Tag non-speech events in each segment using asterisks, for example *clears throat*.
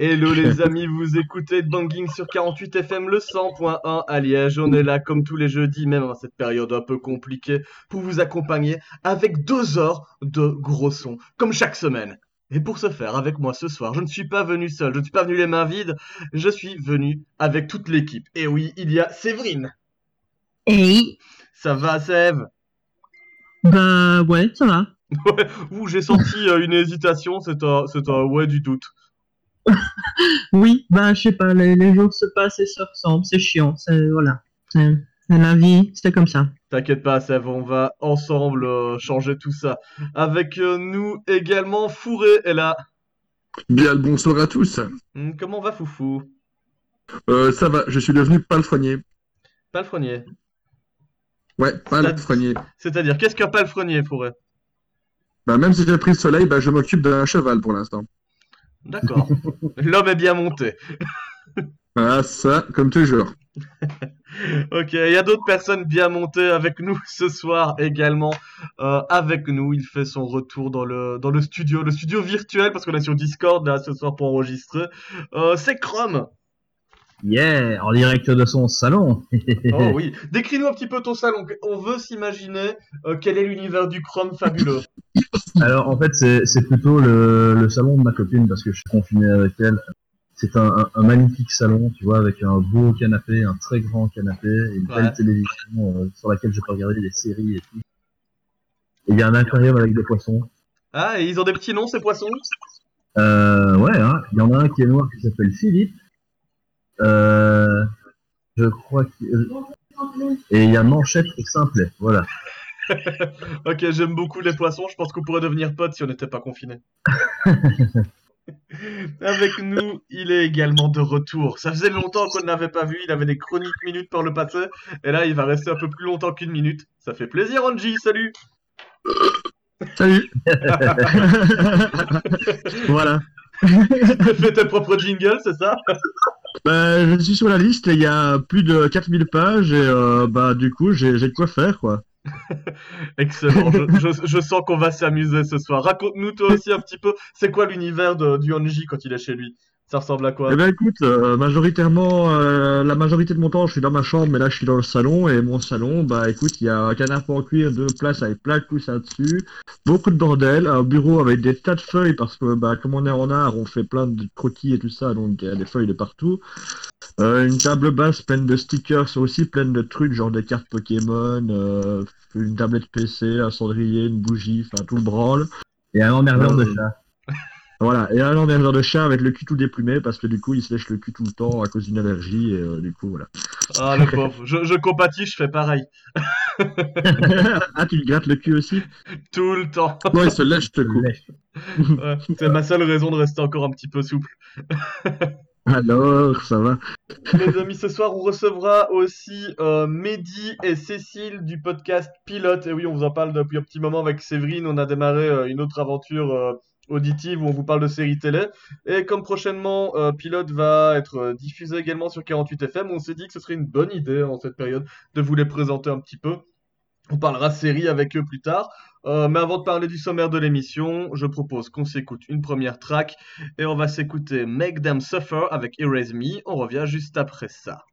Hello les amis, vous écoutez Banging sur 48 FM le 100.1 à Liège. On est là comme tous les jeudis, même dans cette période un peu compliquée, pour vous accompagner avec deux heures de gros sons, comme chaque semaine. Et pour ce faire, avec moi ce soir, je ne suis pas venu seul, je ne suis pas venu les mains vides, je suis venu avec toute l'équipe. Et oui, il y a Séverine. Hey, Ça va, Sève? Bah ouais, ça va. *laughs* Ouais, ouh, j'ai senti euh, une hésitation, c'est un, c'est un ouais du doute. Oui, bah je sais pas, les, les jours se passent et se ressemblent, c'est chiant, c'est voilà. C'est c'est la vie, c'est comme ça. T'inquiète pas, Sève, on va ensemble euh, changer tout ça. Avec euh, nous également Fourré est là. Bien le bonsoir à tous. Hmm, comment va Foufou? Euh, ça va, je suis devenu palefrenier. Palefrenier. Ouais, palefrenier. C'est-à-dire, qu'est-ce qu'un palefrenier, Fourré? Bah, même si j'ai pris le soleil, bah, je m'occupe d'un cheval pour l'instant. D'accord. *laughs* L'homme est bien monté. Ah, ça, comme toujours. *laughs* Ok, il y a d'autres personnes bien montées avec nous ce soir également. Euh, avec nous, il fait son retour dans le, dans le studio, le studio virtuel, parce qu'on est sur Discord là ce soir pour enregistrer. Euh, c'est Chrome. Yeah, en direct de son salon. *laughs* Oh oui. *laughs* Décris-nous un petit peu ton salon. On veut s'imaginer euh, quel est l'univers du Chrome fabuleux. *laughs* Alors en fait c'est plutôt le, le salon de ma copine parce que je suis confiné avec elle. C'est un, un, un magnifique salon, tu vois, avec un beau canapé, un très grand canapé, et une Ouais. belle télévision euh, sur laquelle je peux regarder des séries et tout. Et il y a un aquarium avec des poissons. Ah, et ils ont des petits noms ces poissons? Euh, ouais, hein, il y en a un qui est noir qui s'appelle Philippe. Euh, je crois qu'il... Et il y a Manchette et Simplet, voilà. *laughs* Ok, j'aime beaucoup les poissons. Je pense qu'on pourrait devenir potes si on n'était pas confinés. *laughs* Avec nous, il est également de retour. Ça faisait longtemps qu'on ne l'avait pas vu. Il avait des chroniques minutes par le passé. Et là, il va rester un peu plus longtemps qu'une minute. Ça fait plaisir, Angie. Salut. Salut. *laughs* Voilà. *laughs* Fais tes propres jingles, c'est ça? Bah, je suis sur la liste et il y a plus de 4000 pages et euh, bah du coup j'ai de quoi faire quoi. *laughs* Excellent. Je, je- je sens qu'on va s'amuser ce soir. Raconte-nous toi aussi un petit peu. C'est quoi l'univers de- du Angie quand il est chez lui? Ça ressemble à quoi Eh ben écoute, euh, majoritairement euh, la majorité de mon temps je suis dans ma chambre mais là je suis dans le salon et mon salon bah écoute il y a un canapé en cuir, deux places avec plein de coussins dessus, beaucoup de bordel, un bureau avec des tas de feuilles parce que bah comme on est en art on fait plein de croquis et tout ça donc il y a des feuilles de partout. Euh, une table basse pleine de stickers aussi, pleine de trucs, genre des cartes Pokémon, euh, une tablette PC, un cendrier, une bougie, enfin tout le branle. Et un emmerdeur de chat. Voilà, et un emmerdeur de chat avec le cul tout déplumé parce que du coup il se lèche le cul tout le temps à cause d'une allergie et euh, du coup voilà. Ah, le pauvre. Je, je compatis, je fais pareil. *laughs* ah, tu le grattes le cul aussi? Tout le temps. Ouais, il se lèche le. *laughs* Ouais, c'est ma seule raison de rester encore un petit peu souple. *laughs* Alors, ça va. Les amis, ce soir, on recevra aussi euh, Mehdi et Cécile du podcast Pilote. Et oui, on vous en parle depuis un petit moment avec Séverine. On a démarré euh, une autre aventure euh, auditive où on vous parle de séries télé. Et comme prochainement, euh, Pilote va être euh, diffusé également sur 48 FM, on s'est dit que ce serait une bonne idée en cette période de vous les présenter un petit peu. On parlera série avec eux plus tard. Euh, mais avant de parler du sommaire de l'émission, je propose qu'on s'écoute une première track et on va s'écouter Make Them Suffer avec Erase Me. On revient juste après ça.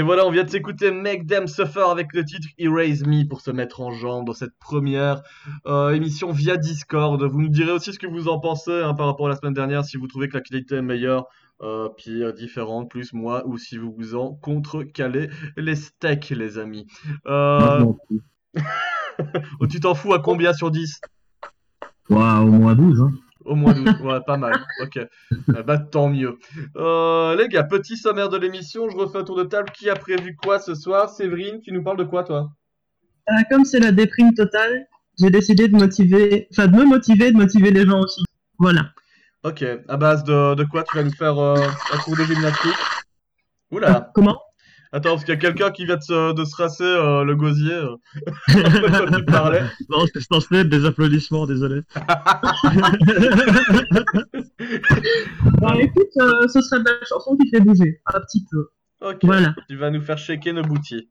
Et voilà, on vient de s'écouter Make Them Suffer avec le titre Erase Me pour se mettre en jambe dans cette première euh, émission via Discord. Vous nous direz aussi ce que vous en pensez hein, par rapport à la semaine dernière, si vous trouvez que la qualité est meilleure, euh, pire, différente, plus moi, ou si vous vous en contre-calez les steaks, les amis. Euh... *laughs* Oh, tu t'en fous à combien sur 10 Ouah, au moins 12, hein. Au moins 12, ouais, pas mal. Ok, bah tant mieux. Euh, les gars, petit sommaire de l'émission, je refais un tour de table. Qui a prévu quoi ce soir? Séverine, tu nous parles de quoi toi? Euh, comme c'est la déprime totale, j'ai décidé de motiver, enfin de me motiver, et de motiver les gens aussi. Voilà. Ok, à base de, de quoi tu vas nous faire euh, un cours de gymnastique? Oula Comment? Attends, parce qu'il y a quelqu'un qui vient de se, de se rasser euh, le gosier. euh. *laughs* Quand tu parlais. Non, c'est censé être des applaudissements, désolé. *laughs* Bah écoute, euh, ce serait de la chanson qui fait bouger, un petit peu. Ok, Voilà, tu vas nous faire shaker nos boutiers.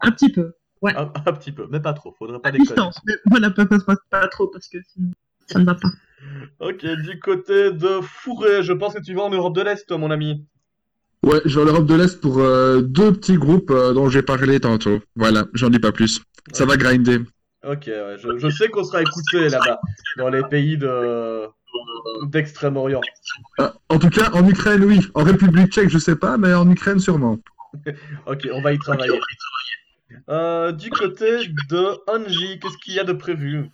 un petit peu. Un, un petit peu, mais pas trop, faudrait pas À déconner. distance, mais voilà, pas, pas, pas, pas trop parce que sinon, ça ne va pas. Ok, du côté de Fourré, je pense que tu vas en Europe de l'Est, toi, mon ami. Ouais, je vais en Europe de l'Est pour euh, deux petits groupes euh, dont j'ai parlé tantôt. Voilà, j'en dis pas plus. Ça va grinder. Ok, ouais, je, je sais qu'on sera écouté là-bas, dans les pays de d'Extrême-Orient. Ah, en tout cas, en Ukraine, oui. En République tchèque, je sais pas, mais en Ukraine, sûrement. *laughs* Ok, on va y travailler. Euh, du côté de Anji, qu'est-ce qu'il y a de prévu?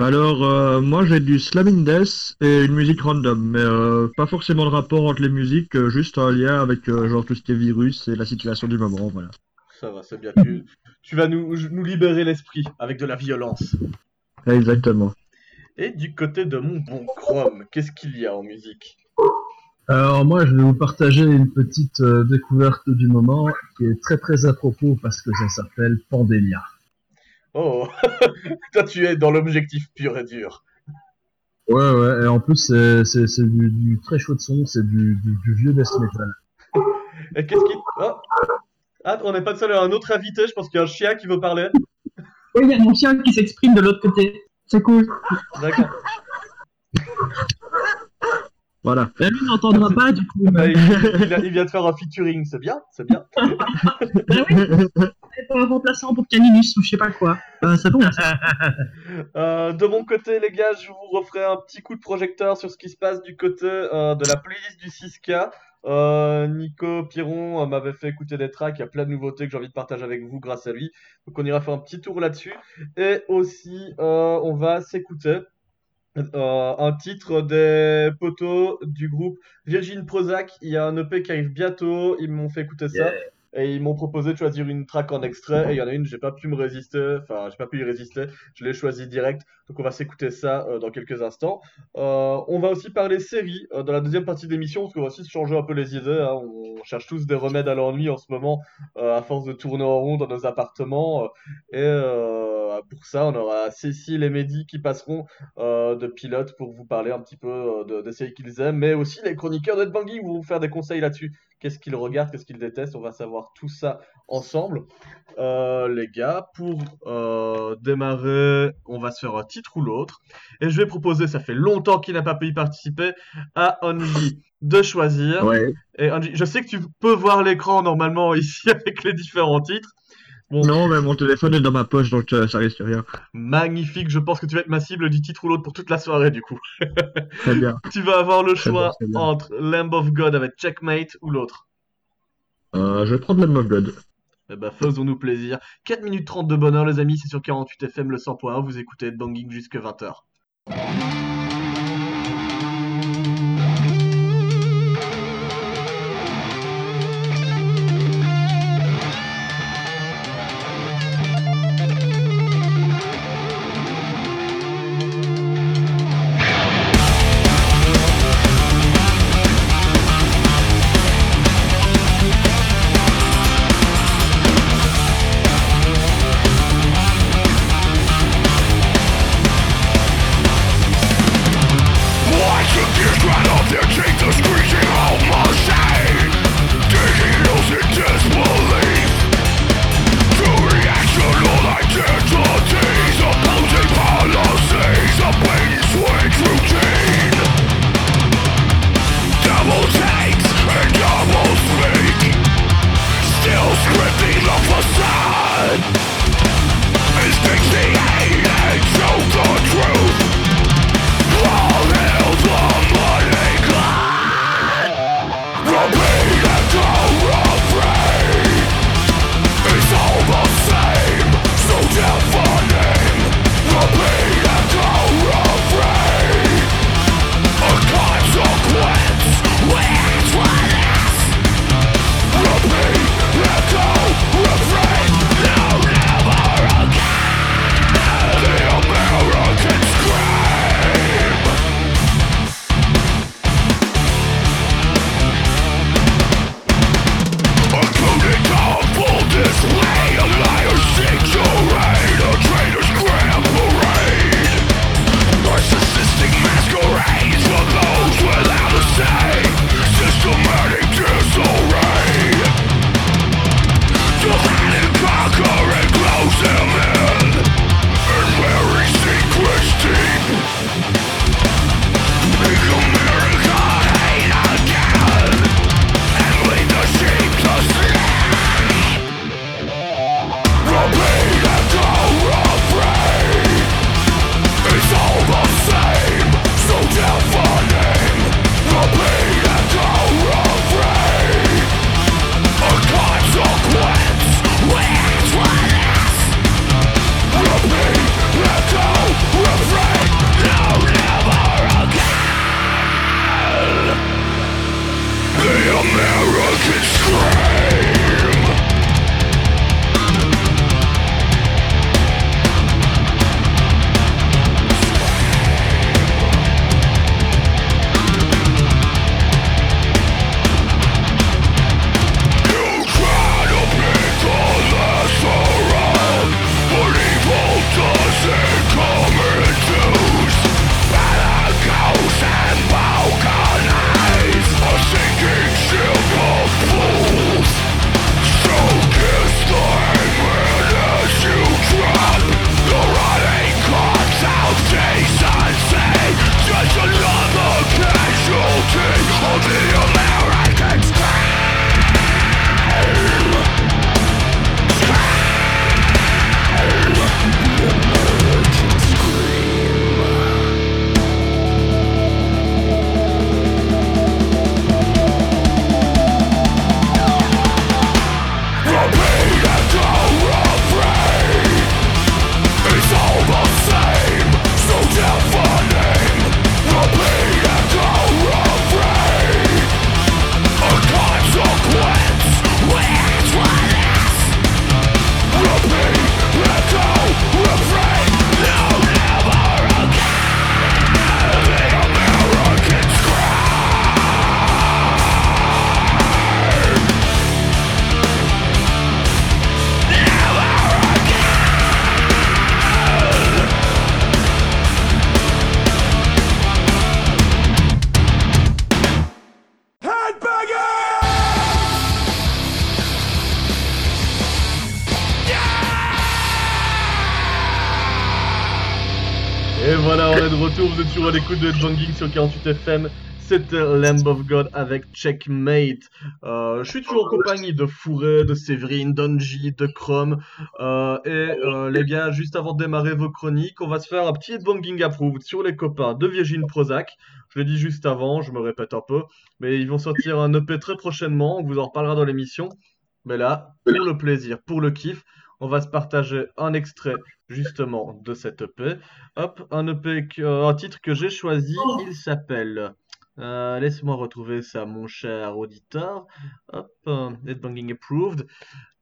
Alors, euh, moi j'ai du slamming death et une musique random, mais euh, pas forcément de rapport entre les musiques, euh, juste un lien avec euh, genre tout ce qui est virus et la situation du moment, voilà. Ça va, c'est bien. Tu, tu vas nous, nous libérer l'esprit avec de la violence. Exactement. Et du côté de mon bon Chrome, qu'est-ce qu'il y a en musique? Alors moi, je vais vous partager une petite euh, découverte du moment qui est très très à propos parce que ça s'appelle Pandemia. Oh, *laughs* toi tu es dans l'objectif pur et dur. Ouais, ouais, et en plus c'est c'est- c'est du, du très chouette son, c'est du, du, du vieux death metal. *laughs* Et qu'est-ce qui... Oh. Ah, on n'est pas seul à un autre invité, je pense qu'il y a un chien qui veut parler. Oui, il y a mon chien qui s'exprime de l'autre côté. C'est cool. D'accord. *laughs* Voilà. Mais lui n'entendra pas du coup. Bah, mais- il, il a- il vient de faire un featuring, c'est bien, c'est bien. *laughs* Ah oui, c'est un remplaçant pour Caninus ou je sais pas quoi. Euh, c'est bon. ça. Euh, de mon côté, les gars, je vous referai un petit coup de projecteur sur ce qui se passe du côté euh, de la playlist du 6K. Euh, Nico Piron euh, m'avait fait écouter des tracks, il y a plein de nouveautés que j'ai envie de partager avec vous grâce à lui. Donc on ira faire un petit tour là-dessus. Et aussi, euh, on va s'écouter euh, un titre des poteaux du groupe Virgin Prozac. Il y a un EP qui arrive bientôt, ils m'ont fait écouter ça. Et ils m'ont proposé de choisir une track en extrait, et il y en a une, j'ai pas pu me résister, enfin, j'ai pas pu y résister, je l'ai choisi direct, donc on va s'écouter ça euh, dans quelques instants. Euh, on va aussi parler série euh, dans la deuxième partie de l'émission, parce qu'on va aussi se changer un peu les idées, hein. on cherche tous des remèdes à l'ennui en ce moment, à force de tourner en rond dans nos appartements, et pour ça, on aura Cécile et Mehdi qui passeront euh, de pilote pour vous parler un petit peu euh, de, des séries qu'ils aiment, mais aussi les chroniqueurs de Bangui vont vous faire des conseils là-dessus qu'est-ce qu'ils regardent, qu'est-ce qu'ils détestent. On va savoir tout ça ensemble. Euh, les gars, pour euh, démarrer, on va se faire un titre ou l'autre. Et je vais proposer, ça fait longtemps qu'il n'a pas pu y participer, à Angie de choisir. Ouais. Et Angie, je sais que tu peux voir l'écran normalement ici *laughs* avec les différents titres. Bon, Non, mais mon téléphone est dans ma poche, donc euh, ça risque rien. magnifique. Je pense que tu vas être ma cible du titre ou l'autre pour toute la soirée du coup. *laughs* Très bien. Tu vas avoir le Très choix bien, très bien. entre Lamb of God avec Checkmate ou l'autre. Euh, je vais prendre la of God. Eh ben, faisons-nous plaisir. 4 minutes 30 de bonheur, les amis, c'est sur 48 FM, le 100.1. Vous écoutez Banging jusque 20h. Toujours à l'écoute de Headbanging sur 48 FM. C'était Lamb of God avec Checkmate. Euh, je suis toujours en compagnie de Fourré, de Séverine, d'Onji, de Chrome. Euh, et euh, les gars, juste avant de démarrer vos chroniques, on va se faire un petit Headbanging Approved sur les copains de Virgin Prozac. Je l'ai dit juste avant, je me répète un peu. Mais ils vont sortir un EP très prochainement, on vous en reparlera dans l'émission. Mais là, pour le plaisir, pour le kiff, on va se partager un extrait justement de cette EP. Hop, un EP, que- euh, un titre que j'ai choisi, il s'appelle. euh, Laisse-moi retrouver ça, mon cher auditeur. Hop, euh, Headbanging Approved.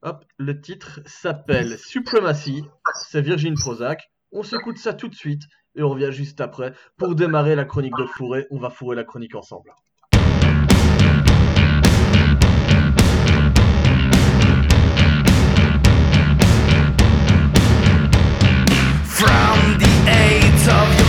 Hop, le titre s'appelle Supremacy. C'est Virgin Prozac. On s'écoute ça tout de suite et on revient juste après pour démarrer la chronique de fourré. On va fourrer la chronique ensemble. Of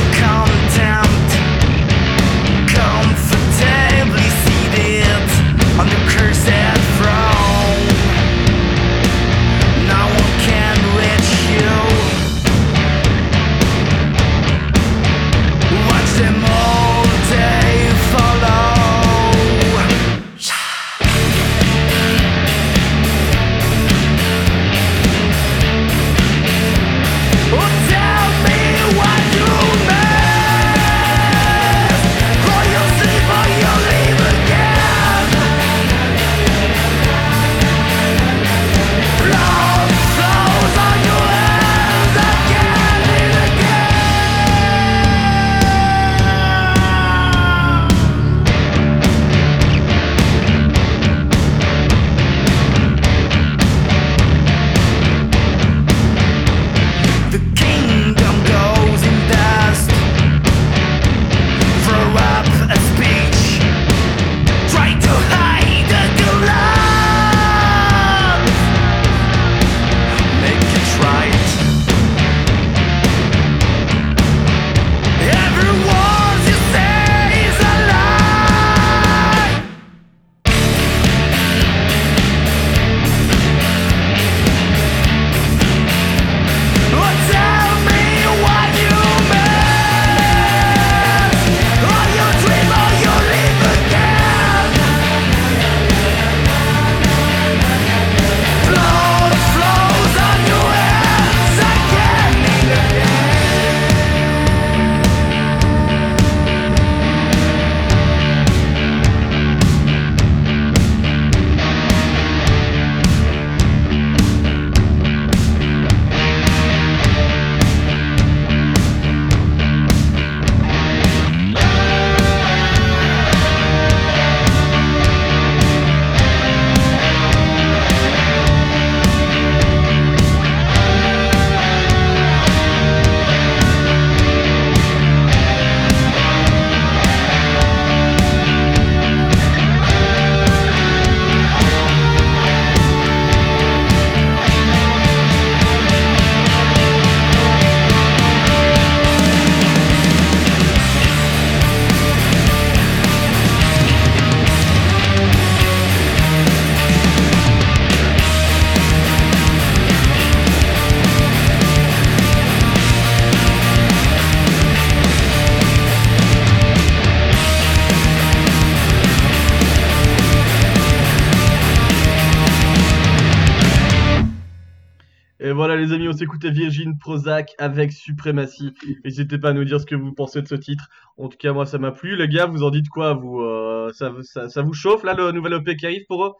s'écoutait Virgin Prozac avec Supremacy. N'hésitez pas à nous dire ce que vous pensez de ce titre. En tout cas, moi ça m'a plu. Les gars, vous en dites quoi vous euh, ça, ça, ça vous chauffe là le nouvel EP qui arrive pour eux?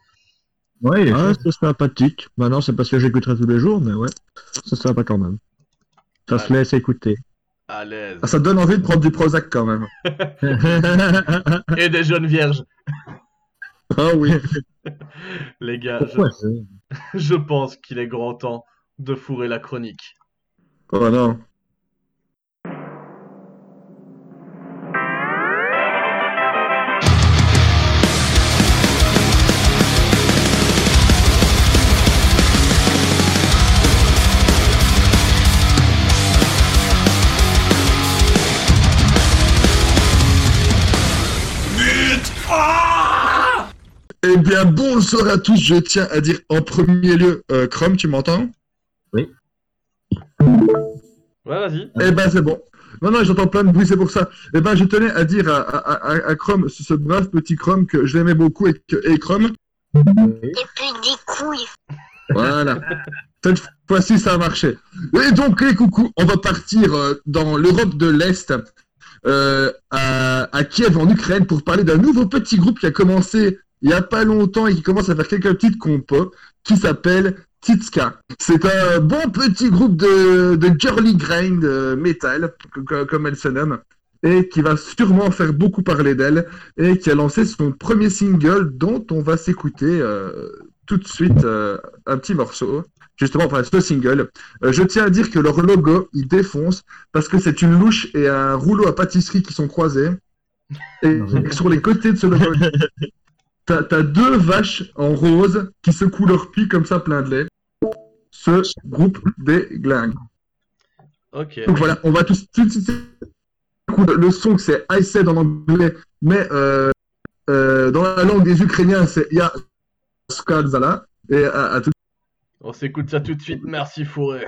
Est Ah, c'est sympathique. Maintenant, c'est parce que j'écouterai tous les jours, mais ouais, ça se pas quand même. Ça se laisse écouter. À l'aise. Ah, ça donne envie de prendre du Prozac quand même. *laughs* Et des jeunes vierges. Ah oui. *laughs* Les gars, Pourquoi *laughs* je pense qu'il est grand temps de fourrer la chronique. Oh non. Eh bien, bonsoir à tous. Je tiens à dire en premier lieu, euh, Chrome, tu m'entends? Ouais, vas-y. Eh ben, c'est bon. Non, non, j'entends plein de bruit, c'est pour ça. Eh ben, je tenais à dire à, à, à, à Chrome, ce, ce brave petit Chrome, que je l'aimais beaucoup et que, et Chrome, Et puis des couilles. Voilà. Cette fois-ci, ça a marché. Et donc, les coucous, on va partir euh, dans l'Europe de l'Est, euh, à, à Kiev, en Ukraine, pour parler d'un nouveau petit groupe qui a commencé il y a pas longtemps et qui commence à faire quelques petites compos. qui s'appelle Titska. C'est un bon petit groupe de, de girly grind euh, metal, co- comme elle se nomme, et qui va sûrement faire beaucoup parler d'elle, et qui a lancé son premier single dont on va s'écouter euh, tout de suite euh, un petit morceau. Justement, enfin, ce single. Je tiens à dire que leur logo, il défonce parce que c'est une louche et un rouleau à pâtisserie qui sont croisés. Et sur les côtés de ce logo, *laughs* t'as as deux vaches en rose qui secouent leur pied comme ça plein de lait. Ce groupe des glingues. Ok. Donc voilà, on va tous tout de suite. Le son, c'est I said en anglais, mais euh, euh, dans la langue des Ukrainiens, c'est Ya Skadzala. Et à, à tout On s'écoute ça tout de suite. Merci Fourré.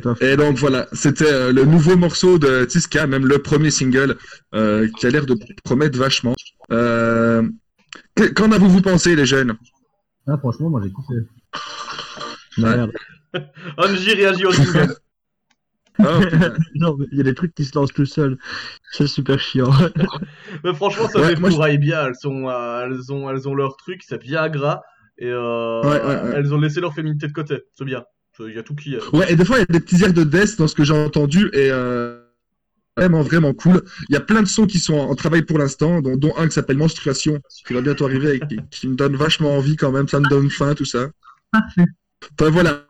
Tout à fait. et donc voilà, c'était euh, le nouveau morceau de Tiska, même le premier single, euh, qui a l'air de promettre vachement. Euh, que- Qu'en avez-vous pensé, les jeunes? Ah, franchement, moi j'ai kiffé. Merde. *laughs* Angie réagit au single. Ah. *laughs* Non, mais il y a des trucs qui se lancent tout seuls. C'est super chiant. *laughs* Mais franchement, ça Ouais, fait moi, je- bien. Elles, sont, euh, elles, ont, elles ont leur truc, c'est Viagra. Et euh, Ouais, ouais, ouais. elles ont laissé leur féminité de côté. C'est bien. Il y a tout qui est. Ouais, et des fois, il y a des petits airs de death dans ce que j'ai entendu, et euh, vraiment, vraiment cool. Il y a plein de sons qui sont en, en travail pour l'instant, dont, dont un qui s'appelle Menstruation, qui va bientôt arriver, et qui, qui me donne vachement envie quand même, ça me donne faim, tout ça. Parfait. Enfin voilà,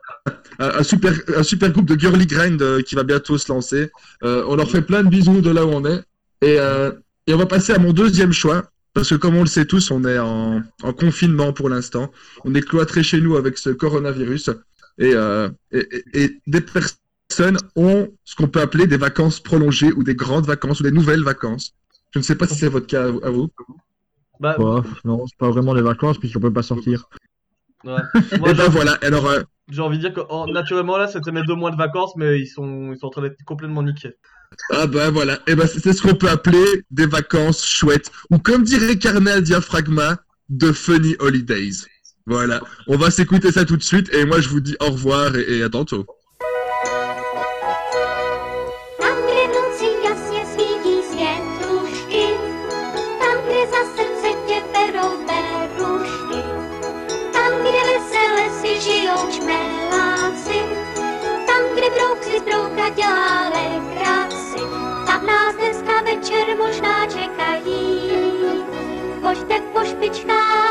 un, un super, un super groupe de girly grind euh, qui va bientôt se lancer. Euh, on leur fait plein de bisous de là où on est. Et, euh, et on va passer à mon deuxième choix. Parce que comme on le sait tous, on est en, en confinement pour l'instant. On est cloîtré chez nous avec ce coronavirus. Et, euh, et, et- et des personnes ont ce qu'on peut appeler des vacances prolongées ou des grandes vacances ou des nouvelles vacances. Je ne sais pas si c'est votre cas à vous. Bah, Ouais, non, c'est pas vraiment des vacances puisqu'on peut pas sortir. ouais. Moi, *laughs* et j'ai ben voilà, alors euh, j'ai envie de dire que oh, naturellement, là, c'était mes deux mois de vacances, mais ils sont, ils sont en train d'être complètement niqués. Ah bah voilà, et ben c'est ce qu'on peut appeler des vacances chouettes, ou comme dirait Carnal Diaphragma, de funny holidays. Voilà, on va s'écouter ça tout de suite, et moi je vous dis au revoir et, à tantôt. Večer možná čekají. Pojďte po špičkách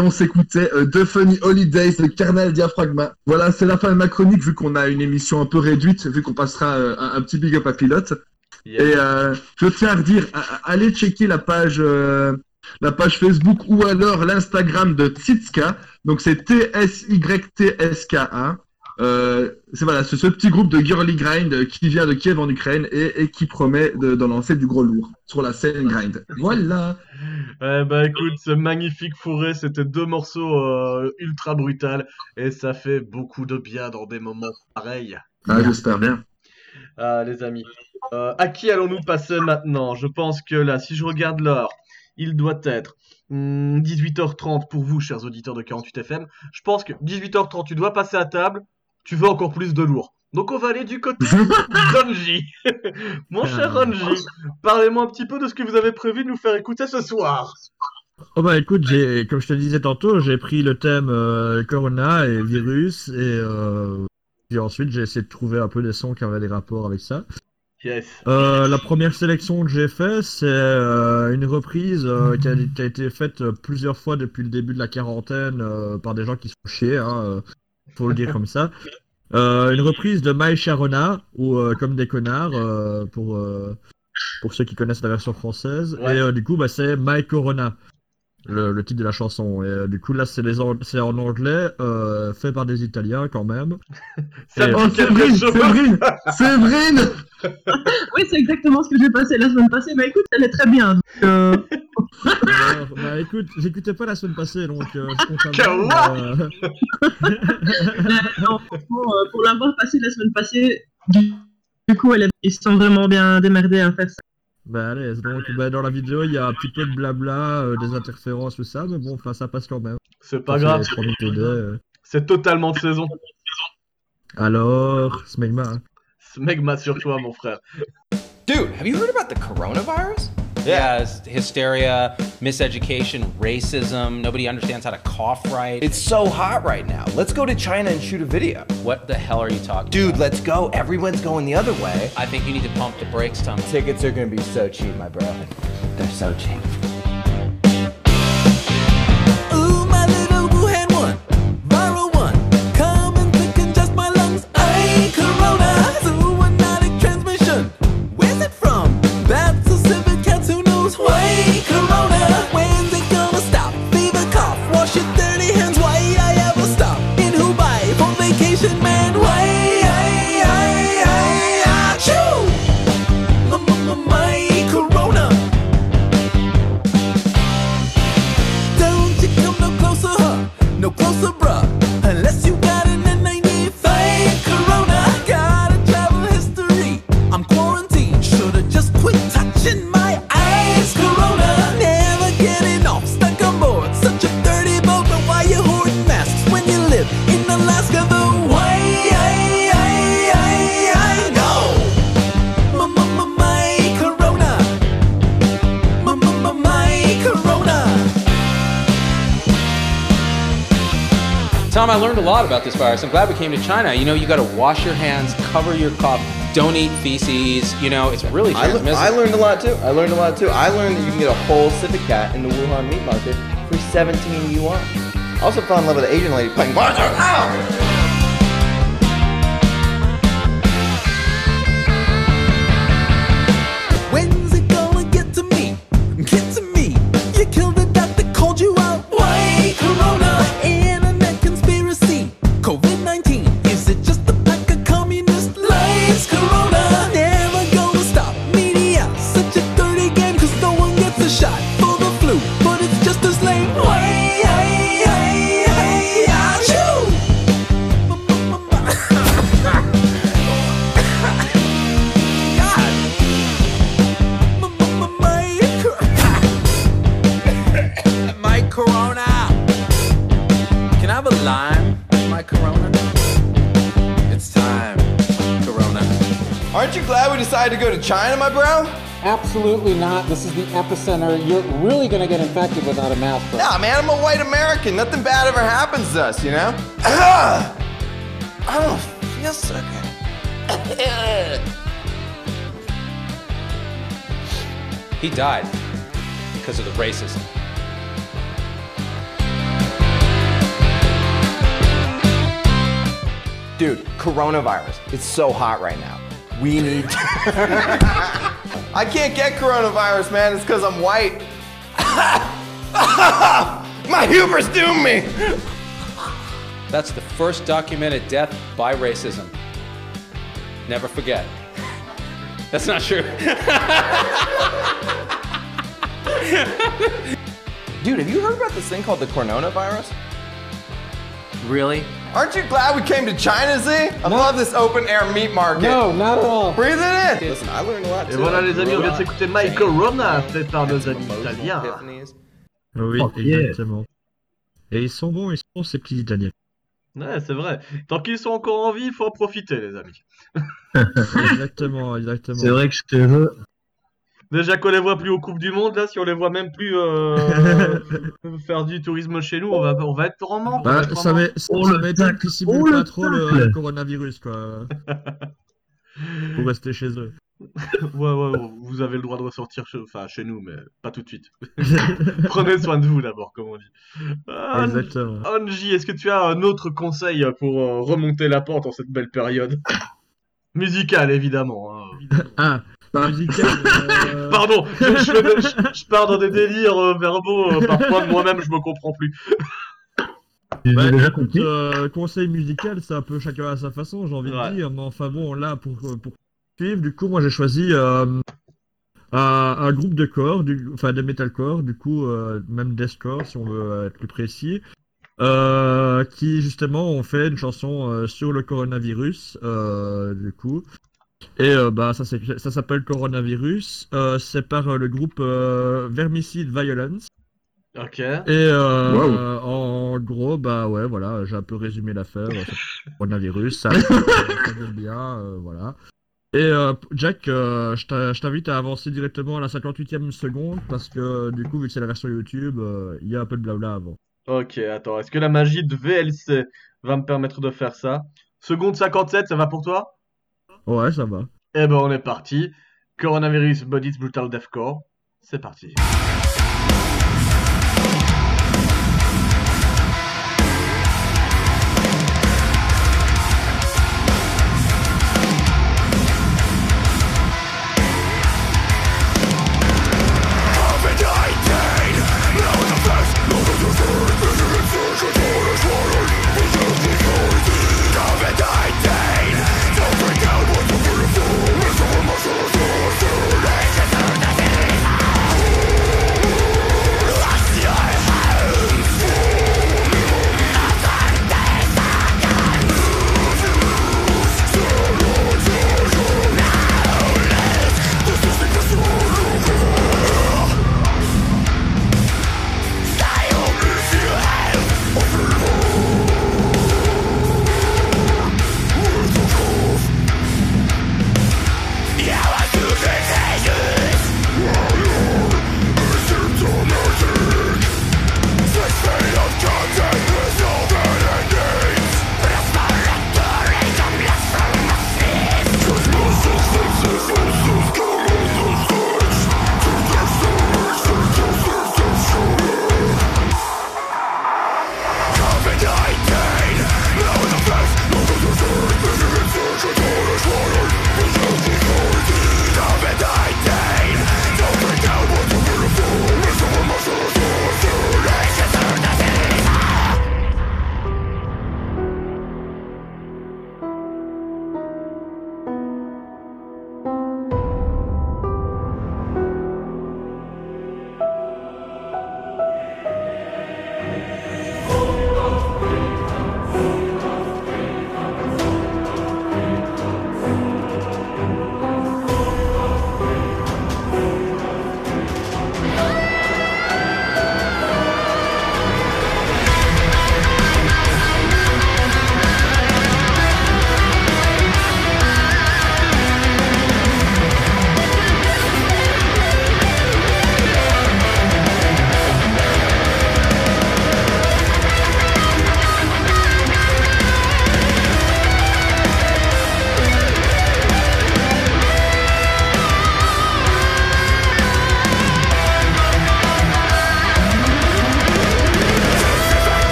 et on s'écoutait euh, The Funny Holidays de Carnal Diaphragma. Voilà, c'est la fin de ma chronique vu qu'on a une émission un peu réduite, vu qu'on passera euh, un, un petit big up à pilote. Et euh, je tiens à à- allez checker la page, la page Facebook ou alors l'Instagram de Titska. Donc c'est T-S-Y-T-S-K-A. Euh, c'est voilà, c'est ce petit groupe de girly grind qui vient de Kiev en Ukraine et, et qui promet de, lancer du gros lourd sur la scène grind. Voilà. Ouais, *laughs* bah écoute, ce magnifique fourré, c'était deux morceaux euh, ultra brutal et ça fait beaucoup de bien dans des moments pareils. Ah, j'espère bien. Ah, les amis. Euh, à qui allons-nous passer maintenant? Je pense que là, si je regarde l'heure, il doit être hmm, 18h30 pour vous, chers auditeurs de 48FM. Je pense que 18h30, tu dois passer à table. Tu veux encore plus de lourd. Donc on va aller du côté *laughs* Ronji. *laughs* Mon cher Ronji, parlez-moi un petit peu de ce que vous avez prévu de nous faire écouter ce soir. Oh bah écoute, j'ai, comme je te le disais tantôt, j'ai pris le thème euh, Corona et virus et, euh, et ensuite j'ai essayé de trouver un peu des sons qui avaient des rapports avec ça. Yes. Euh, la première sélection que j'ai fait, c'est euh, une reprise euh, qui, a, qui a été faite euh, plusieurs fois depuis le début de la quarantaine euh, par des gens qui sont chiés, hein, faut le dire comme ça. Euh, une reprise de My Sharona, ou euh, Comme des connards, euh, pour, pour ceux qui connaissent la version française. Ouais. Et du coup, bah, c'est My Corona, le, le titre de la chanson. Et euh, du coup, là, c'est les an- c'est en anglais, euh, fait par des Italiens quand même. *laughs* Ça Et- Oh, Séverine. Séverine, Séverine *laughs* Oui, c'est exactement ce que j'ai passé la semaine passée. Mais écoute, elle est très bien. Donc, euh, Alors, *laughs* bah écoute, j'écoutais pas la semaine passée, donc euh, je compte un Kawa peu, euh, non, franchement, pour l'avoir passée la semaine passée, du, coup, elle est- ils se sont vraiment bien démerdés à faire ça. Bah allez, donc bah, dans la vidéo il y a un petit peu de blabla, euh, des interférences, tout ça, mais bon, enfin ça passe quand même. C'est pas grave, fait 30 TD, euh. c'est totalement de saison. Alors, Smegma. Smegma sur toi, mon frère. Dude, have you heard about the coronavirus? Yeah, it's hysteria, miseducation, racism. Nobody understands how to cough right. It's so hot right now. Let's go to China and shoot a video. what the hell are you talking Dude, about? let's go. Everyone's going the other way. I think you need to pump the brakes, Tom. Tickets are gonna be so cheap, my bro. They're so cheap. Ooh, Cremona. Tom, I learned a lot about this virus. I'm glad we came to China. You know, you got to wash your hands, cover your cough, don't eat feces. You know, it's really I, le- transmissible. I learned a lot too. I learned a lot too. I learned that you can get a whole civet cat in the Wuhan meat market for 17 yuan. Also fell in love with an Asian lady playing. Ow! China, my bro? Absolutely not. This is the epicenter. You're really going to get infected without a mask. Bro. Nah, man, I'm a white American. Nothing bad ever happens to us, you know? *clears throat* I don't feel so good. he died because of the racism. Dude, coronavirus. It's so hot right now. We need I can't get coronavirus, man. It's because I'm white. *laughs* My hubris doomed me. That's the first documented death by racism. Never forget. That's not true. Dude, have you heard about this thing called the coronavirus? Really? Aren't you glad we came to China, Z? I love this open air meat market. No, not at all. Breathe it in. Listen, I learned a lot Et too. voilà les amis, on vient de s'écouter My Corona fait par nos amis italiens. Oui, Oh, yeah. exactement. Et ils sont bons, ils sont bons, ces petits Italiens. Ouais, c'est vrai. Tant qu'ils sont encore en vie, il faut en profiter les amis. *laughs* exactement, exactement. C'est vrai que je te veux. Déjà qu'on les voit plus aux Coupes du Monde, là, si on les voit même plus euh, *laughs* faire du tourisme chez nous, on va, on va être en manque. Bah, ça Oh, le m'étonne tacle. qu'ils simulent Oh, pas le trop le, coronavirus, quoi. Pour rester chez eux. *laughs* Ouais, ouais, vous avez le droit de ressortir chez, enfin, chez nous, mais pas tout de suite. *laughs* Prenez soin de vous d'abord, comme on dit. Ah, Exactement. Anji, est-ce que tu as un autre conseil pour euh, remonter la pente en cette belle période? *coughs* Musical, évidemment. hein. Ah, musical. euh, *laughs* Pardon, je, je pars dans des délires euh, verbaux, euh, parfois moi-même je me comprends plus. *laughs* Bah, déjà compris. euh, conseil musical, c'est un peu chacun à sa façon, j'ai envie Ouais. de dire. Mais enfin bon, là, pour, pour suivre, du coup, moi j'ai choisi euh, un, un groupe de corps, du, enfin de metalcore, du coup, euh, même deathcore si on veut être plus précis, euh, qui justement ont fait une chanson euh, sur le coronavirus, euh, du coup. Et euh, bah ça, s'appelle Coronavirus. Euh, c'est par euh, le groupe euh, Vermicide Violence. Ok. Et euh, Wow. euh, en gros, bah ouais, voilà, j'ai un peu résumé l'affaire. *laughs* Coronavirus, ça, ça donne bien, euh, voilà. Et euh, Jack, euh, je t'invite à avancer directement à la 58e seconde parce que du coup, vu que c'est la version YouTube, euh, il y a un peu de blabla avant. Ok, attends, est-ce que la magie de VLC va me permettre de faire ça? Seconde 57, ça va pour toi? Ouais, ça va. Eh ben on est parti. Coronavirus Bodies Brutal Deathcore. C'est parti.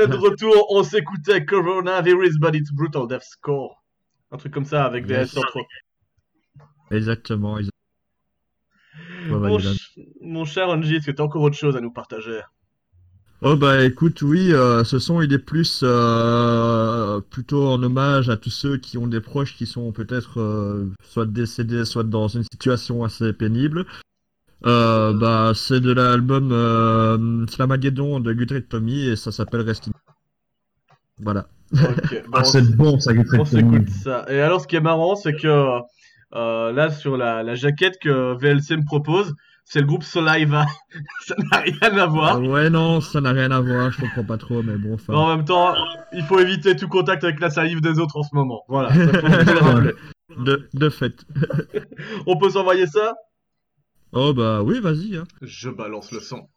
Est de retour. On s'écoutait Coronavirus, but it's brutal death score. Un truc comme ça avec des Yes. S en trop. Exactement. exactement. Ouais, ouais, Mon, Dylan. ch- mon cher Angie, est-ce que tu as encore autre chose à nous partager? Oh bah écoute, oui, euh, ce son il est plus euh, plutôt en hommage à tous ceux qui ont des proches qui sont peut-être euh, soit décédés, soit dans une situation assez pénible. Euh, bah c'est de l'album euh, Slamageddon de Guthrie Tommy et ça s'appelle Resting. Voilà. *laughs* Bon, Ah, c'est bon, ça, Guthrie On Tommy. s'écoute ça. Et alors, ce qui est marrant, c'est que euh, là, sur la, la jaquette que VLC me propose, c'est le groupe Saliva. *laughs* ça n'a rien à voir. Ah ouais non, ça n'a rien à voir, je comprends pas trop, mais bon. en même temps, il faut éviter tout contact avec la salive des autres en ce moment. Voilà. ça, faut bien *laughs* le rappeler. De, de fait. On peut s'envoyer ça? Oh bah oui, vas-y. Hein. Je balance le son.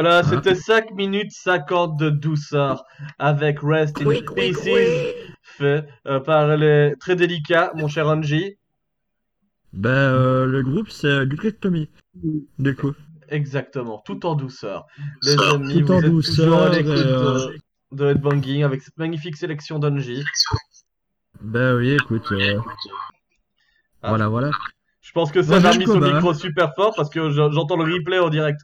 Voilà, c'était 5 minutes 50 de douceur avec Rest in Pieces fait euh, par les très délicats, mon cher Angie. Ben, euh, le groupe, c'est Tommy. Du coup. Exactement, tout en douceur. Les Tout amis, vous en êtes toujours douceur, à l'écoute euh, de, de Headbanging avec cette magnifique sélection d'Angie. Ben oui, écoute. euh, Ah. Voilà, voilà. Je pense que Moi, ça a mis son micro super fort parce que je- j'entends le replay en direct.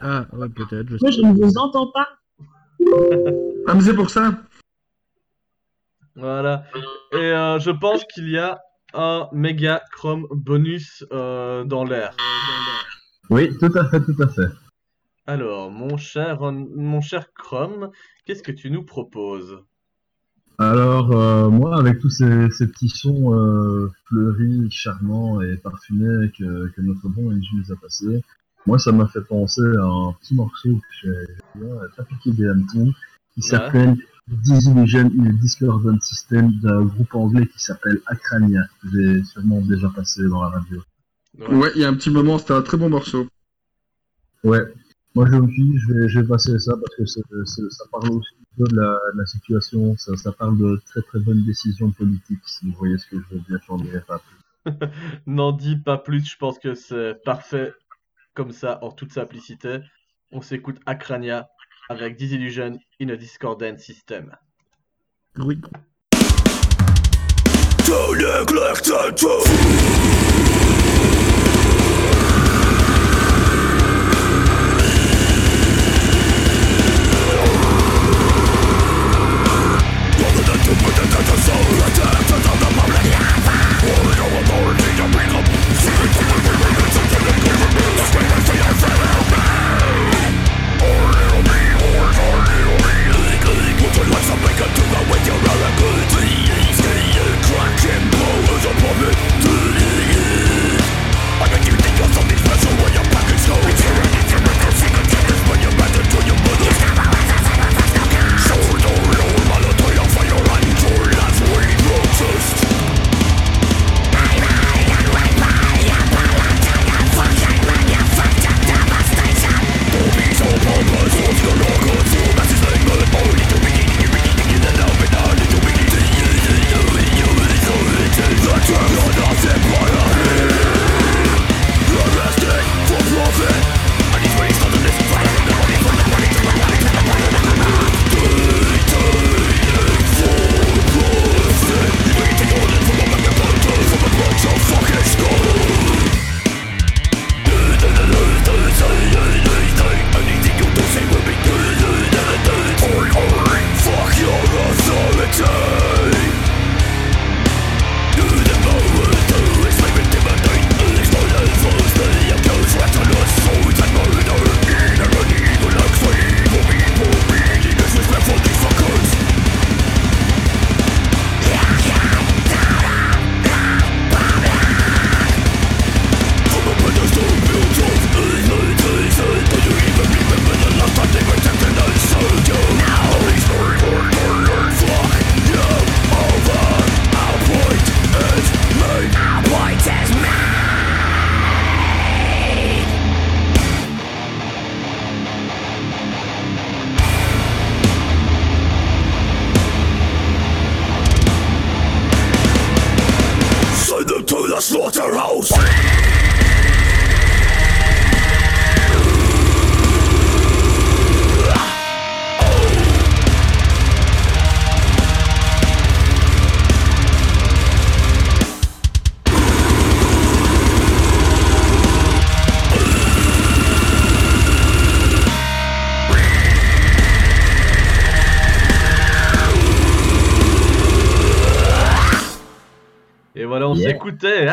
Ah, ouais, peut-être. Je Moi, je ne vous entends pas. Ah, mais c'est pour ça. Voilà. Et euh, je pense qu'il y a un méga chrome bonus euh, dans l'air. Oui, tout à fait, tout à fait. Alors, mon cher, mon cher Chrome, qu'est-ce que tu nous proposes? Alors, euh, moi, avec tous ces, ces petits sons euh, fleuris, charmants et parfumés que, que notre bon NJ nous a passés, moi, ça m'a fait penser à un petit morceau que j'ai bien piqué des hannetons, qui Ouais. s'appelle Disillusion in a Discordant System d'un groupe anglais qui s'appelle Acrania. que J'ai sûrement déjà passé dans la radio. Ouais, il y a un petit moment, c'était un très bon morceau. Ouais. Moi, je me suis dit, je vais, je vais passer ça parce que ça parle aussi un peu de la, de la situation, ça, ça parle de très très bonnes décisions politiques, si vous voyez ce que je veux dire, j'en dirai pas plus. *laughs* N'en dis pas plus, je pense que c'est parfait comme ça, en toute simplicité. On s'écoute Acrania avec Disillusion in a Discordant System. Oui.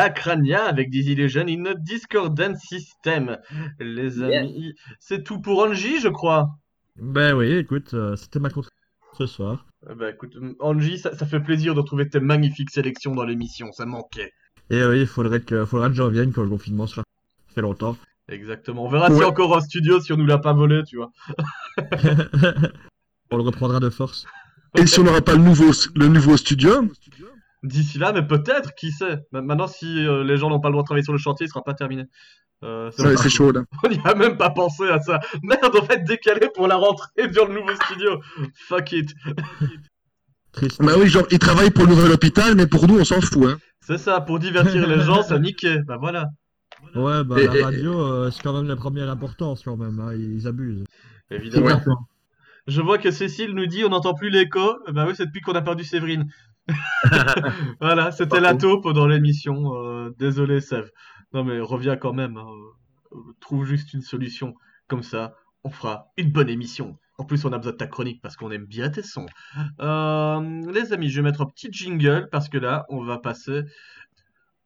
S'écoutait Acrania avec Disillusion in a Discordant System. Les amis, c'est tout pour Angie, je crois. Ben oui, écoute, euh, c'était ma contre ce soir. Eh ben, écoute, Angie, ça, ça fait plaisir de retrouver tes magnifiques sélections dans l'émission, ça manquait. Et oui, il faudrait que, faudra que j'en revienne quand le confinement sera fait longtemps. *laughs* Exactement. On verra si encore en studio, si on nous l'a pas volé, tu vois. On le reprendra de force. Et si on n'aura pas le nouveau, le nouveau studio D'ici là, mais peut-être, qui sait. Ma- Maintenant, si euh, les gens n'ont pas le droit de travailler sur le chantier, il sera pas terminé. Euh, Ouais, c'est chaud là. *laughs* On n'y a même pas pensé à ça. Merde, on va être décalé pour la rentrée dans le nouveau studio. Fuck it. Triste. Bah oui, genre, ils travaillent pour le nouvel hôpital, mais pour nous, on s'en fout. Hein. C'est ça, pour divertir les gens, ça niquait. Bah voilà. Ouais, bah Et- la et- radio, euh, c'est quand même la première importance quand même, hein, ils abusent. Évidemment. Ouais. Je vois que Cécile nous dit on n'entend plus l'écho. Bah oui, c'est depuis qu'on a perdu Séverine. *laughs* voilà, c'était la taupe dans l'émission. Euh, désolé, Sève. Non mais reviens quand même. hein. Euh, Trouve juste une solution. Comme ça, on fera une bonne émission. En plus, on a besoin de ta chronique parce qu'on aime bien tes sons. Euh, les amis, je vais mettre un petit jingle parce que là, on va passer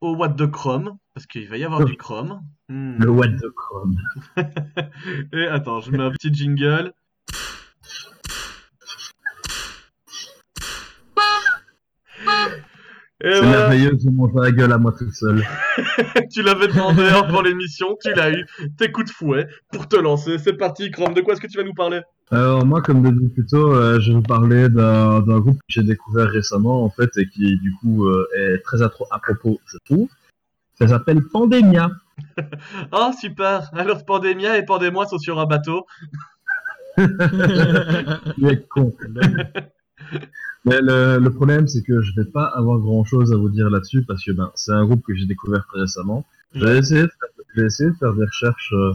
au What de Chrome. Parce qu'il va y avoir du Chrome. Hmm. Le what the chrome. *laughs* Et attends, je mets un petit jingle. C'est voilà, merveilleux, je mange la gueule à moi tout seul. *laughs* tu l'avais demandé *laughs* avant l'émission, tu l'as eu. Tes coups de fouet pour te lancer. C'est parti, Chrome. De quoi est-ce que tu vas nous parler? Alors moi, comme dit plus tôt, euh, je vais vous parler d'un groupe que j'ai découvert récemment, en fait, et qui, du coup, euh, est très à, à propos, je trouve. Ça s'appelle Pandemia. Oh, *laughs* super. Alors, Pandémia et Pandémoi sont sur un bateau. Tu es con. Mais le, le problème, c'est que je vais pas avoir grand chose à vous dire là-dessus parce que ben, c'est un groupe que j'ai découvert très récemment. Essayer de faire, essayer de faire des recherches euh,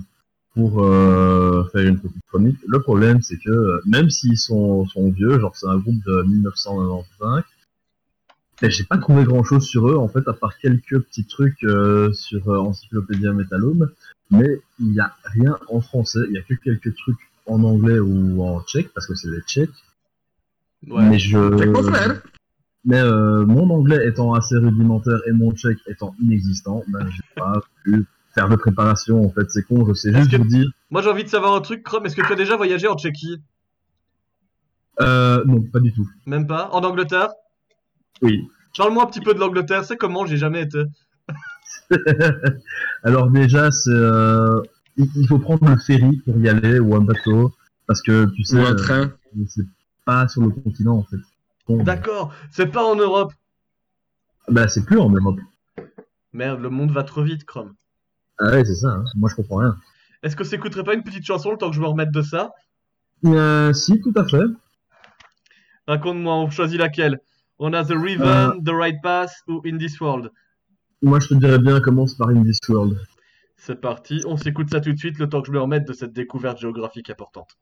pour euh, faire une petite chronique. Le problème, c'est que euh, même s'ils sont, sont vieux, genre c'est un groupe de 1995, et j'ai pas trouvé grand chose sur eux en fait, à part quelques petits trucs euh, sur euh, Encyclopédia Metalum, mais il y a rien en français. Il y a que quelques trucs en anglais ou en tchèque parce que c'est des tchèques. Ouais. Mais je. C'est mon frère. Mais euh, mon anglais étant assez rudimentaire et mon tchèque étant inexistant, ben j'ai pas pu faire de préparation en fait. C'est con, je sais juste que- vous dire. Moi, j'ai envie de savoir un truc, Chrome. Est-ce que tu as déjà voyagé en Tchéquie? Euh, non, pas du tout. Même pas? En Angleterre? Oui. Parle-moi un petit peu de l'Angleterre. C'est comment J'ai jamais été. *laughs* Alors déjà, c'est euh, il faut prendre le ferry pour y aller ou un bateau parce que tu sais, Ou un euh, train. c'est pas sur le continent en fait. Con. D'accord. C'est pas en Europe. Bah c'est plus en Europe. Merde, le monde va trop vite, Chrome. Ah ouais, c'est ça. hein. Moi je comprends rien. Est-ce que s'écouterait pas une petite chanson le temps que je me remette de ça? Euh, si, tout à fait. Raconte-moi, on choisit laquelle? On a The Riven, Euh. The Right Path ou In This World? Moi je te dirais bien commence par In This World. C'est parti, on s'écoute ça tout de suite le temps que je me remette de cette découverte géographique importante.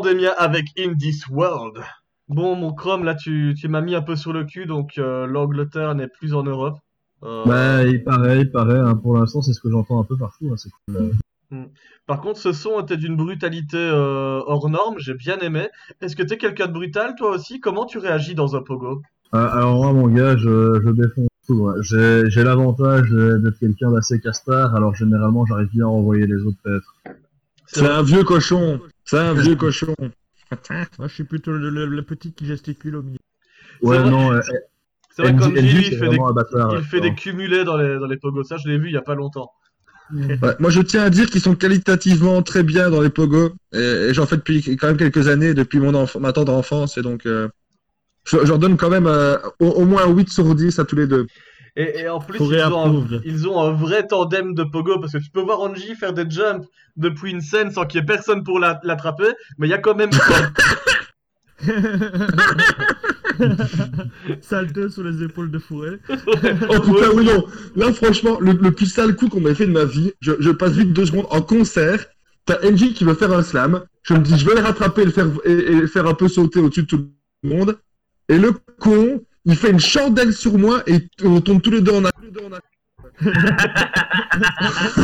Pandemia avec In This World. Bon, mon Chrome, là, tu, tu m'as mis un peu sur le cul, donc euh, l'Angleterre n'est plus en Europe. Euh, Bah, il paraît, il paraît. hein, pour l'instant, c'est ce que j'entends un peu partout. hein, c'est cool. euh. Par contre, ce son était d'une brutalité euh, hors norme, j'ai bien aimé. Est-ce que t'es quelqu'un de brutal, toi aussi? Comment tu réagis dans un pogo? Ah, alors moi, mon gars, je, je défonce tout. ouais. J'ai, j'ai l'avantage d'être quelqu'un d'assez castard, alors généralement, j'arrive bien à envoyer les autres paître. C'est un vieux cochon. C'est un vieux *laughs* cochon. *laughs* Moi, je suis plutôt le, le- le petit qui gesticule au milieu. Ouais, vrai- non, euh, C'est vrai NG, qu'Angie, lui, il fait des, vraiment un bâtard, il ouais. fait des cumulés dans les, dans les pogos. Ça, je l'ai vu il y a pas longtemps. Ouais, moi, je tiens à dire qu'ils sont qualitativement très bien dans les pogos. Et, et j'en fais depuis quand même quelques années, depuis mon enfant, ma tendre enfance. Et donc, euh, je, je leur donne quand même euh, au, au moins 8 sur 10 à tous les deux. Et, et en plus, ils ont, un, ils ont un vrai tandem de pogo parce que tu peux voir Angie faire des jumps depuis une scène sans qu'il y ait personne pour la- l'attraper, mais il y a quand même *laughs* Salteux sur les épaules de Fourré. Oh putain, oui, non. Là, franchement, le, le plus sale coup qu'on m'ait fait de ma vie, je, je passe vite deux secondes en concert. T'as NJ qui veut faire un slam. Je me dis, je vais le rattraper et le faire, et, et le faire un peu sauter au-dessus de tout le monde. Et le con, il fait une chandelle sur moi et on tombe tous les deux en arrière.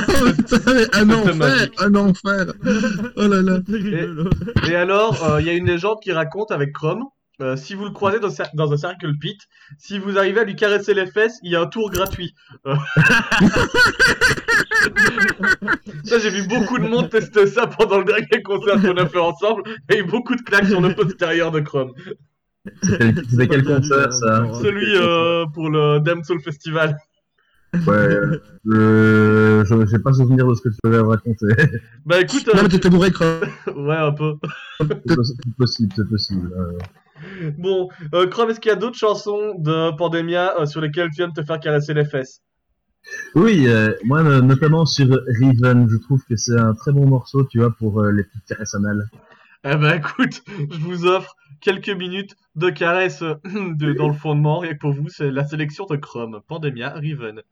Oh, putain, mais un enfer, un enfer. Oh là là. Et alors, euh, il y a une légende qui raconte avec Chrome, euh, si vous le croisez dans, un circle pit, si vous arrivez à lui caresser les fesses, il y a un tour gratuit. Euh. *laughs* ça, j'ai vu beaucoup de monde tester ça pendant le dernier concert qu'on a fait ensemble. Il y a eu beaucoup de claques sur le postérieur de Chrome. C'était quel concert, ça Celui euh, pour le Damn Soul Festival. Ouais, euh, je j'ai pas souvenir de ce que tu avais raconté. Bah écoute, Non, euh, mais t'étais bourré, Chrome. *laughs* ouais, un peu. C'est possi- c'est possible, c'est possible. euh. Bon, euh, Chrome, est-ce qu'il y a d'autres chansons de Pandemia euh, sur lesquelles tu viens de te faire caresser les fesses? Oui, euh, moi no- notamment sur Riven, je trouve que c'est un très bon morceau, tu vois, pour euh, les petites caresses anales. Eh ben écoute, je vous offre quelques minutes de caresses euh, *clears throat* de, dans le fondement, et pour vous, c'est la sélection de Chrome, Pandemia, Riven.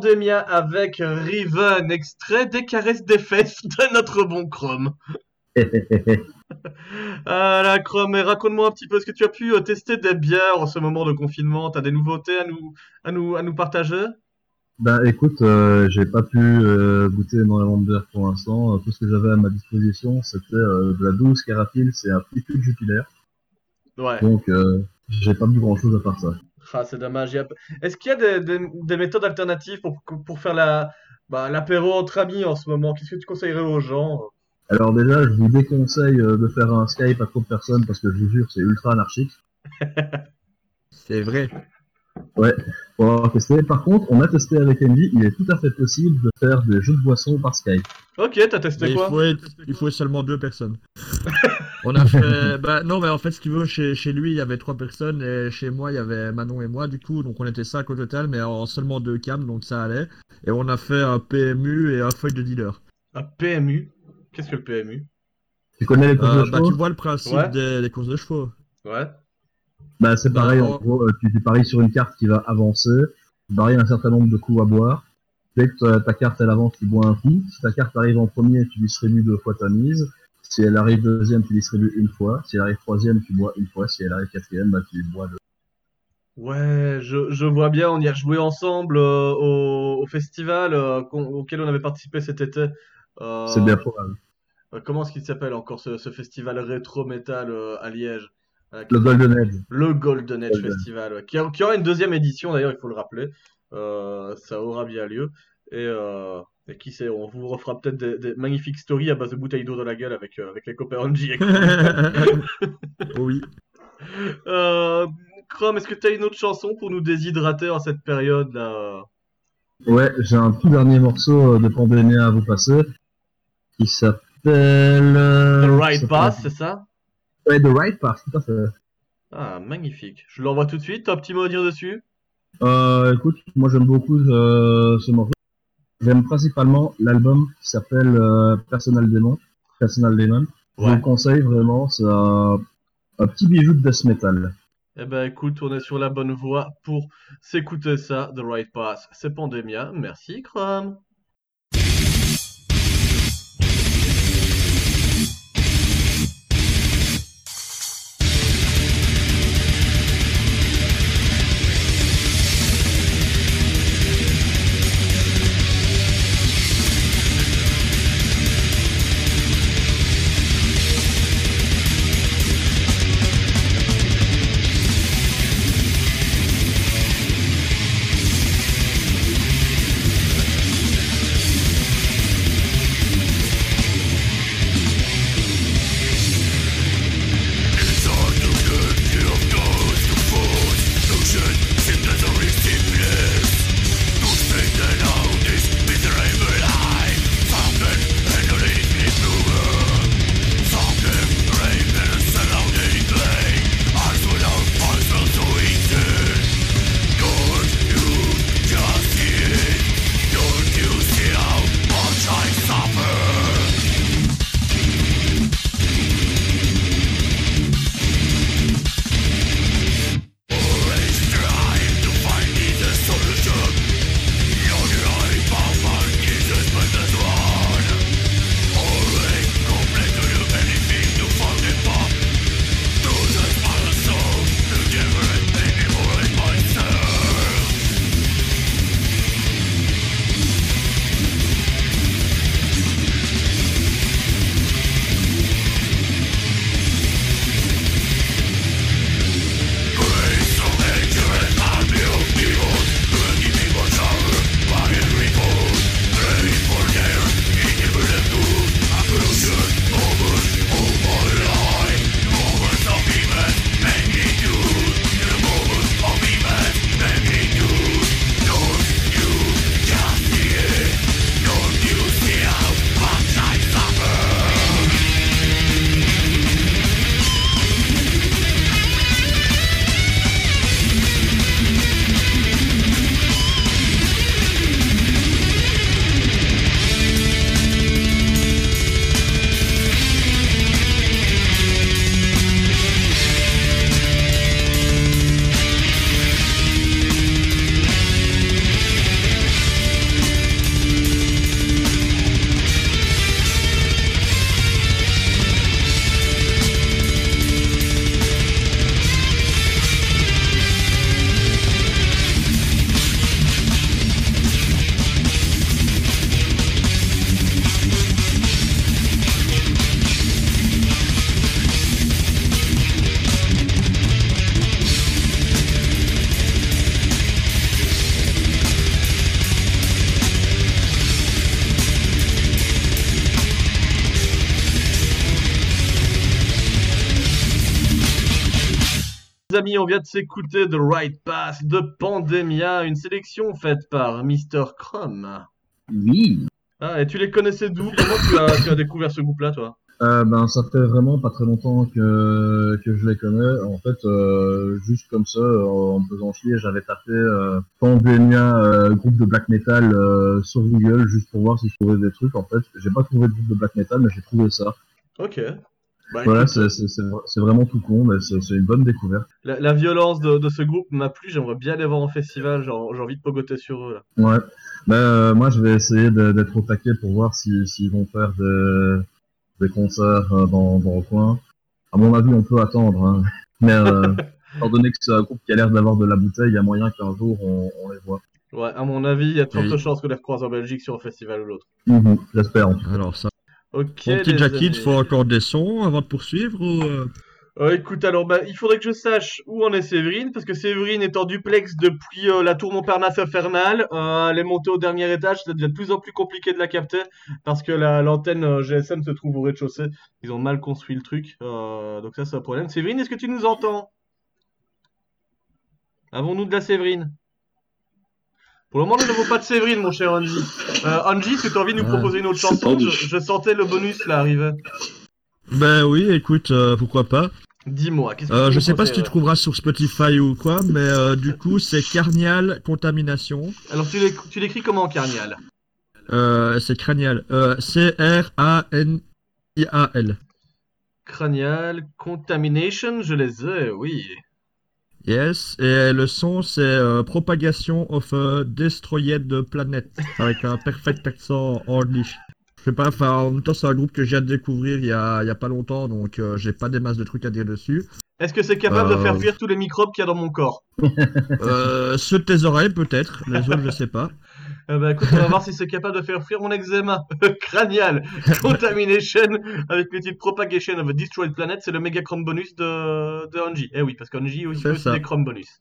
Pandemia avec Riven, extrait des caresses des fesses de notre bon Chrome. *laughs* Ah la Chrome, raconte-moi un petit peu, est-ce que tu as pu euh, tester des bières en ce moment de confinement T'as des nouveautés à nous, à nous, à nous partager? Bah écoute, euh, j'ai pas pu euh, goûter énormément de bière pour l'instant. Euh, Tout ce que j'avais à ma disposition, c'était euh, de la douce carapile, c'est un petit peu de Jupiler. Ouais. Donc j'ai pas bu grand chose à part ça. Ah, c'est dommage. A- Est-ce qu'il y a des, des- des méthodes alternatives pour, pour faire la, bah, l'apéro entre amis en ce moment? Qu'est-ce que tu conseillerais aux gens? Alors déjà, je vous déconseille euh, de faire un Skype à trop de personnes parce que je vous jure, c'est ultra anarchique. *laughs* C'est vrai. Ouais, pour avoir testé. Par contre, on a testé avec Envy, il est tout à fait possible de faire des jeux de boissons par Skype. Ok, t'as testé Mais il quoi faut, être- il faut seulement deux personnes. *laughs* On a fait. Bah non, mais en fait, ce qu'il veut, chez, chez lui, il y avait trois personnes et chez moi, il y avait Manon et moi, du coup, donc on était cinq au total, mais en seulement deux cams, donc ça allait. Et on a fait un PMU et un feuille de dealer. Un PMU Qu'est-ce que le PMU Tu connais les courses Euh, de bah, chevaux tu vois le principe Ouais. des, des courses de chevaux. Ouais. Bah c'est Bah, pareil, en- en gros, euh, tu, tu paries sur une carte qui va avancer, tu paries un certain nombre de coups à boire. Dès que ta, carte elle avance, tu bois un coup. Si ta carte arrive en premier, tu distribues deux fois ta mise. Si elle arrive deuxième, tu distribues une fois. Si elle arrive troisième, tu bois une fois. Si elle arrive quatrième, bah tu bois deux. Ouais, je, je vois bien, on y a joué ensemble euh, au, au festival euh, auquel on avait participé cet été. Euh, C'est bien probable. comment est-ce qu'il s'appelle encore ce, ce festival rétro metal euh, à Liège? Le Golden Edge. Le Golden Edge Golden. Festival, qui, a- qui aura une deuxième édition d'ailleurs, il faut le rappeler. Ça aura bien lieu. Et, euh, et qui sait, on vous refera peut-être des, des magnifiques stories à base de bouteilles d'eau dans la gueule avec, euh, avec les copains Angie *laughs* oui. Euh, Chrome, est-ce que tu as une autre chanson pour nous déshydrater en cette période là? Ouais, j'ai un tout dernier morceau euh, de Pandémia à vous passer. Qui s'appelle... euh, The Right Path, c'est ça? Ouais, The Right Path, tout à fait. Ah, magnifique. Je l'envoie tout de suite. T'as un petit mot à dire dessus? Euh, écoute, moi j'aime beaucoup ce morceau. J'aime principalement l'album qui s'appelle euh, Personal Demon. Personal Demon. Je vous conseille vraiment, c'est un, un petit bijou de death metal. Eh ben écoute, on est sur la bonne voie pour s'écouter ça, The Right Path. C'est Pandemia. Merci, Chrome. On vient de s'écouter The Right Path de Pandemia, une sélection faite par Mr. Crum. Oui. Ah, et tu les connaissais d'où? Comment tu as, tu as découvert ce groupe-là, toi? Euh, ben, ça fait vraiment pas très longtemps que, que je les connais. En fait, euh, juste comme ça, euh, en me faisant chier, j'avais tapé euh, Pandemia, groupe de black metal sur Google, juste pour voir si je trouvais des trucs. En fait, j'ai pas trouvé de groupe de black metal, mais j'ai trouvé ça. Ok. Bah, Voilà, écoute, c'est c'est- c'est vra- c'est vraiment tout con, mais c'est une bonne découverte. la, la violence de, de ce groupe m'a plu, j'aimerais bien les voir en festival, genre, j'ai envie de pogoter sur eux. Là. Ouais. Ben, euh, moi, je vais essayer de- d'être au taquet pour voir si- s'ils vont faire des, des concerts euh, dans, dans le coin. À mon avis, on peut attendre. Hein. *laughs* Mais euh, *laughs* étant donné que c'est un groupe qui a l'air d'avoir de la bouteille, il y a moyen qu'un jour on, on les voit. Ouais, à mon avis, il y a de fortes Oui. chances qu'on les recroise en Belgique sur un festival ou l'autre. Mhm, J'espère. Alors ça. Ok. Mon petit Jackie, il faut encore des sons avant de poursuivre ou euh, Euh, écoute, alors, bah, il faudrait que je sache où en est Séverine, parce que Séverine est en duplex depuis euh, la tour Montparnasse infernale. Euh, elle est montée au dernier étage, ça devient de plus en plus compliqué de la capter, parce que la- l'antenne GSM se trouve au rez-de-chaussée. Ils ont mal construit le truc, donc ça c'est un problème. Séverine, est-ce que tu nous entends? Avons-nous de la Séverine? Pour le moment, nous n'avons pas de Séverine, mon cher Angie. Euh, Angie, que tu as envie de nous proposer une autre chanson je, je sentais le bonus là arriver. Ben oui, écoute, euh, pourquoi pas. Dis-moi, qu'est-ce que Euh, tu je sais pas si tu conseillerais trouveras sur Spotify ou quoi, mais euh, du coup c'est Carnial Contamination. Alors, tu l'éc- tu l'écris comment, Carnial? Euh, c'est Cranial. Euh, C-R-A-N-I-A-L. Cranial, Contamination, je les ai, oui. Yes, et le son c'est euh, Propagation of a Destroyed Planet, avec un perfect accent English. Je sais pas, enfin en même temps c'est un groupe que j'ai à découvrir il y a, il y a pas longtemps, donc euh, j'ai pas des masses de trucs à dire dessus. Est-ce que c'est capable de Euh, faire fuir tous les microbes qu'il y a dans mon corps? Euh, ceux de tes oreilles peut-être, les autres je sais pas. Eh ben, écoute, on va voir si c'est capable de faire fuir mon eczéma. Cranial, Contamination, avec le titre Propagation of a Destroyed Planet, c'est le méga chrome bonus de, de Angie. Eh oui, parce qu'Angie aussi aussi ça. des chrome bonus.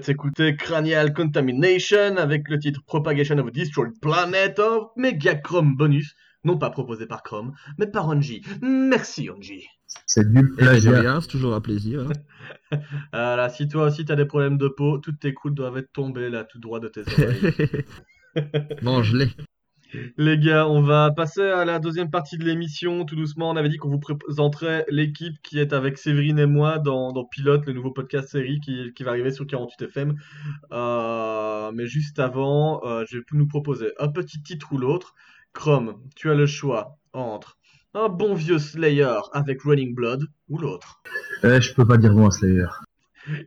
Vient de s'écouter Cranial Contamination avec le titre Propagation of a Destroyed Planet of Megachrome Bonus, non pas proposé par Chrome, mais par Onji. Merci Onji. C'est du plagiat. c'est toujours un plaisir. hein. *laughs* Voilà, si toi aussi t'as des problèmes de peau, toutes tes coudes doivent être tombées là tout droit de tes *laughs* oreilles. Mange-les. Les gars, on va passer à la deuxième partie de l'émission. Tout doucement, on avait dit qu'on vous présenterait l'équipe qui est avec Séverine et moi dans, dans Pilote, le nouveau podcast série qui, qui va arriver sur 48 FM. Euh, mais juste avant, euh, je vais nous proposer un petit titre ou l'autre. Chrome, tu as le choix entre un bon vieux Slayer avec Running Blood ou l'autre. Eh, je peux pas dire non à Slayer.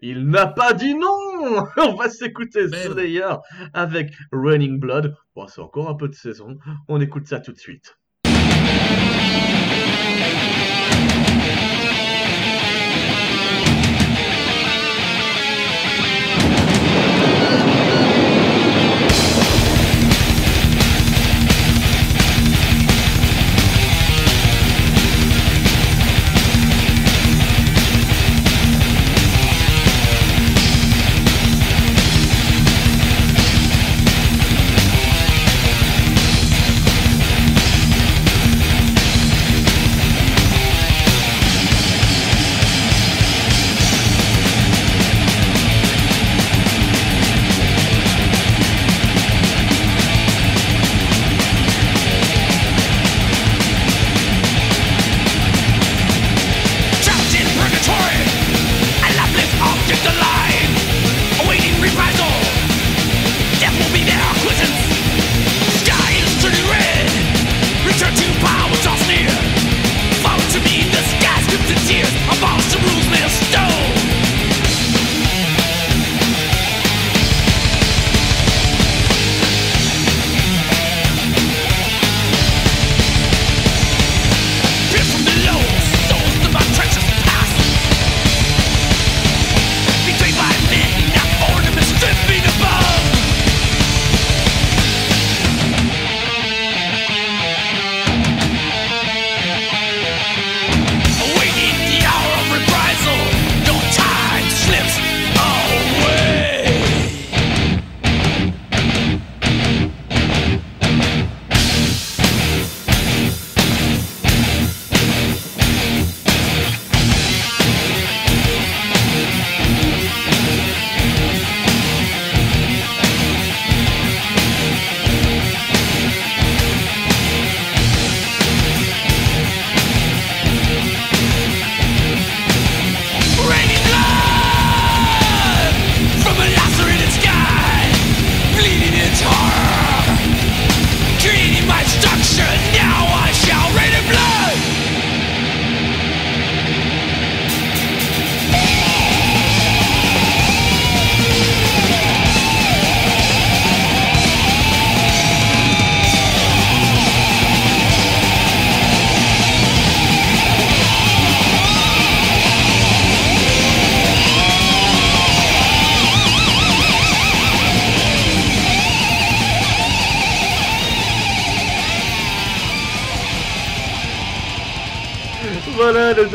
Il n'a pas dit non *laughs* On va s'écouter Merde. Slayer avec Running Blood. Bon, c'est encore un peu de saison. On écoute ça tout de suite.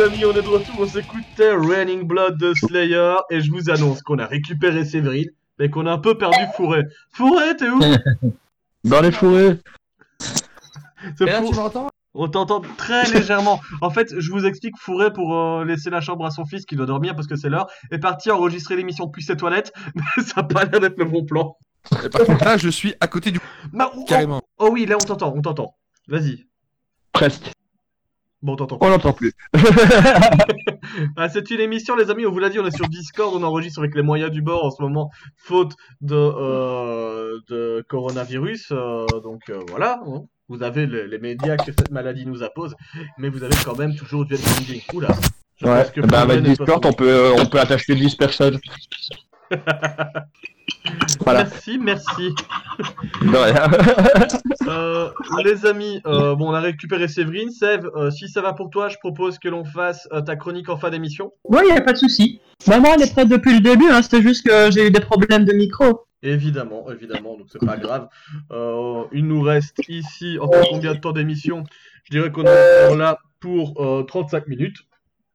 Amis, on est de retour, on s'écoutait Raining Blood de Slayer et je vous annonce qu'on a récupéré Séverine mais qu'on a un peu perdu Fourré. Fourré, t'es où? *laughs* Dans les fourrés. Là, tu m'entends? On t'entend très *laughs* légèrement. En fait, je vous explique, Fourré, pour euh, laisser la chambre à son fils qui doit dormir parce que c'est l'heure, est parti enregistrer l'émission depuis ses toilettes, *laughs* mais ça a pas l'air d'être le bon plan. Et par contre, là, je suis à côté du. Bah, oh, Carrément. Oh oui, là on t'entend, on t'entend. Vas-y. Presque. Bon, on t'entend. On l'entend plus. *laughs* Ah, c'est une émission, les amis, on vous l'a dit, on est sur Discord, on enregistre avec les moyens du bord en ce moment, faute de, euh, de coronavirus. euh, donc euh, voilà, hein. vous avez les, les médias que cette maladie nous appose, mais vous avez quand même toujours du ending. Oula. Je Ouais, pense que bah avec Discord, on peut, on peut attacher 10 personnes. *laughs* Voilà. Merci, merci. De rien. *laughs* Euh, les amis, euh, bon, on a récupéré Séverine. Sève, euh, si ça va pour toi, je propose que l'on fasse euh, ta chronique en fin d'émission. Ouais, y a pas de souci. Maman, elle est prête depuis le début, hein, c'était juste que j'ai eu des problèmes de micro. Évidemment, évidemment, donc c'est pas grave. Euh, il nous reste ici encore combien de temps d'émission? Je dirais qu'on est encore là pour euh, 35 minutes.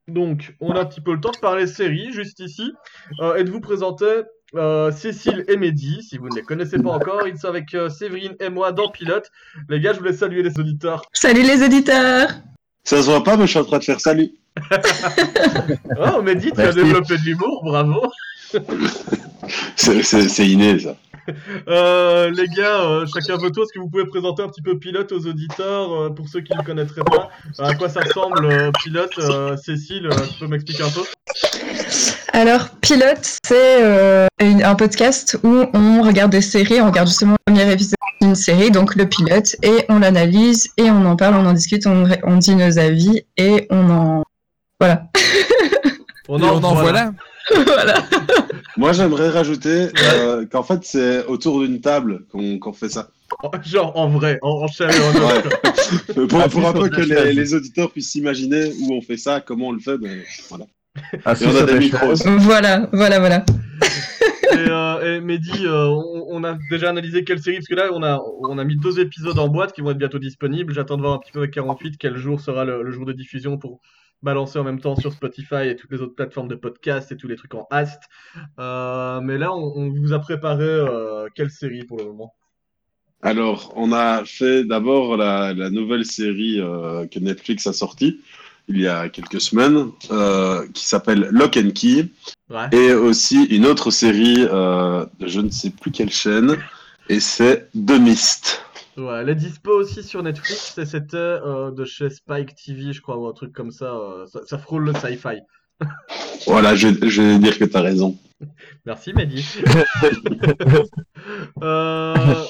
Donc, on a un petit peu le temps de parler séries, juste ici, euh, et de vous présenter euh, Cécile et Mehdi. Si vous ne les connaissez pas encore, ils sont avec euh, Séverine et moi dans Pilote. Les gars, je voulais saluer les auditeurs. Salut les auditeurs Ça se voit pas, mais je suis en train de faire salut. *laughs* Oh, Mehdi, tu as développé de l'humour, bravo. *laughs* C'est- inné, ça. Euh, les gars, euh, chacun votre tour, est-ce que vous pouvez présenter un petit peu Pilote aux auditeurs, euh, pour ceux qui ne le connaîtraient pas À quoi ça ressemble, euh, Pilote Euh, Cécile, euh, tu peux m'expliquer un peu? Alors, Pilote, c'est euh, un podcast où on regarde des séries, on regarde justement le premier épisode d'une série, donc le pilote, et on l'analyse, et on en parle, on en discute, on, on dit nos avis, et on en... Voilà. On Et on en voilà. voilà. *laughs* Moi, j'aimerais rajouter euh, qu'en fait, c'est autour d'une table qu'on fait ça. Genre, en vrai, en, en chair et en. Ouais. quoi. *laughs* pour, Ah, pour un peu que les, auditeurs puissent s'imaginer où on fait ça, comment on le fait, ben voilà. Ah, Et si, on a des micros. Voilà, voilà, voilà. Et, euh, et Mehdi, euh, on, on a déjà analysé quelle série Parce que là, on a, on a mis deux épisodes en boîte qui vont être bientôt disponibles. J'attends de voir un petit peu avec 48 quel jour sera le, le jour de diffusion pour balancer en même temps sur Spotify et toutes les autres plateformes de podcast et tous les trucs en hast. Euh, mais là, on, on vous a préparé euh, quelle série pour le moment? Alors, on a fait d'abord la, la nouvelle série euh, que Netflix a sortie il y a quelques semaines, qui s'appelle Lock and Key, Ouais. et aussi une autre série de je ne sais plus quelle chaîne, et c'est The Mist. Ouais, elle est dispo aussi sur Netflix et c'était euh, de chez Spike TV, je crois, ou un truc comme ça. euh, ça, ça frôle le sci-fi. *laughs* Voilà, je, je vais dire que tu as raison. *laughs* Merci Mehdi. *laughs* Euh,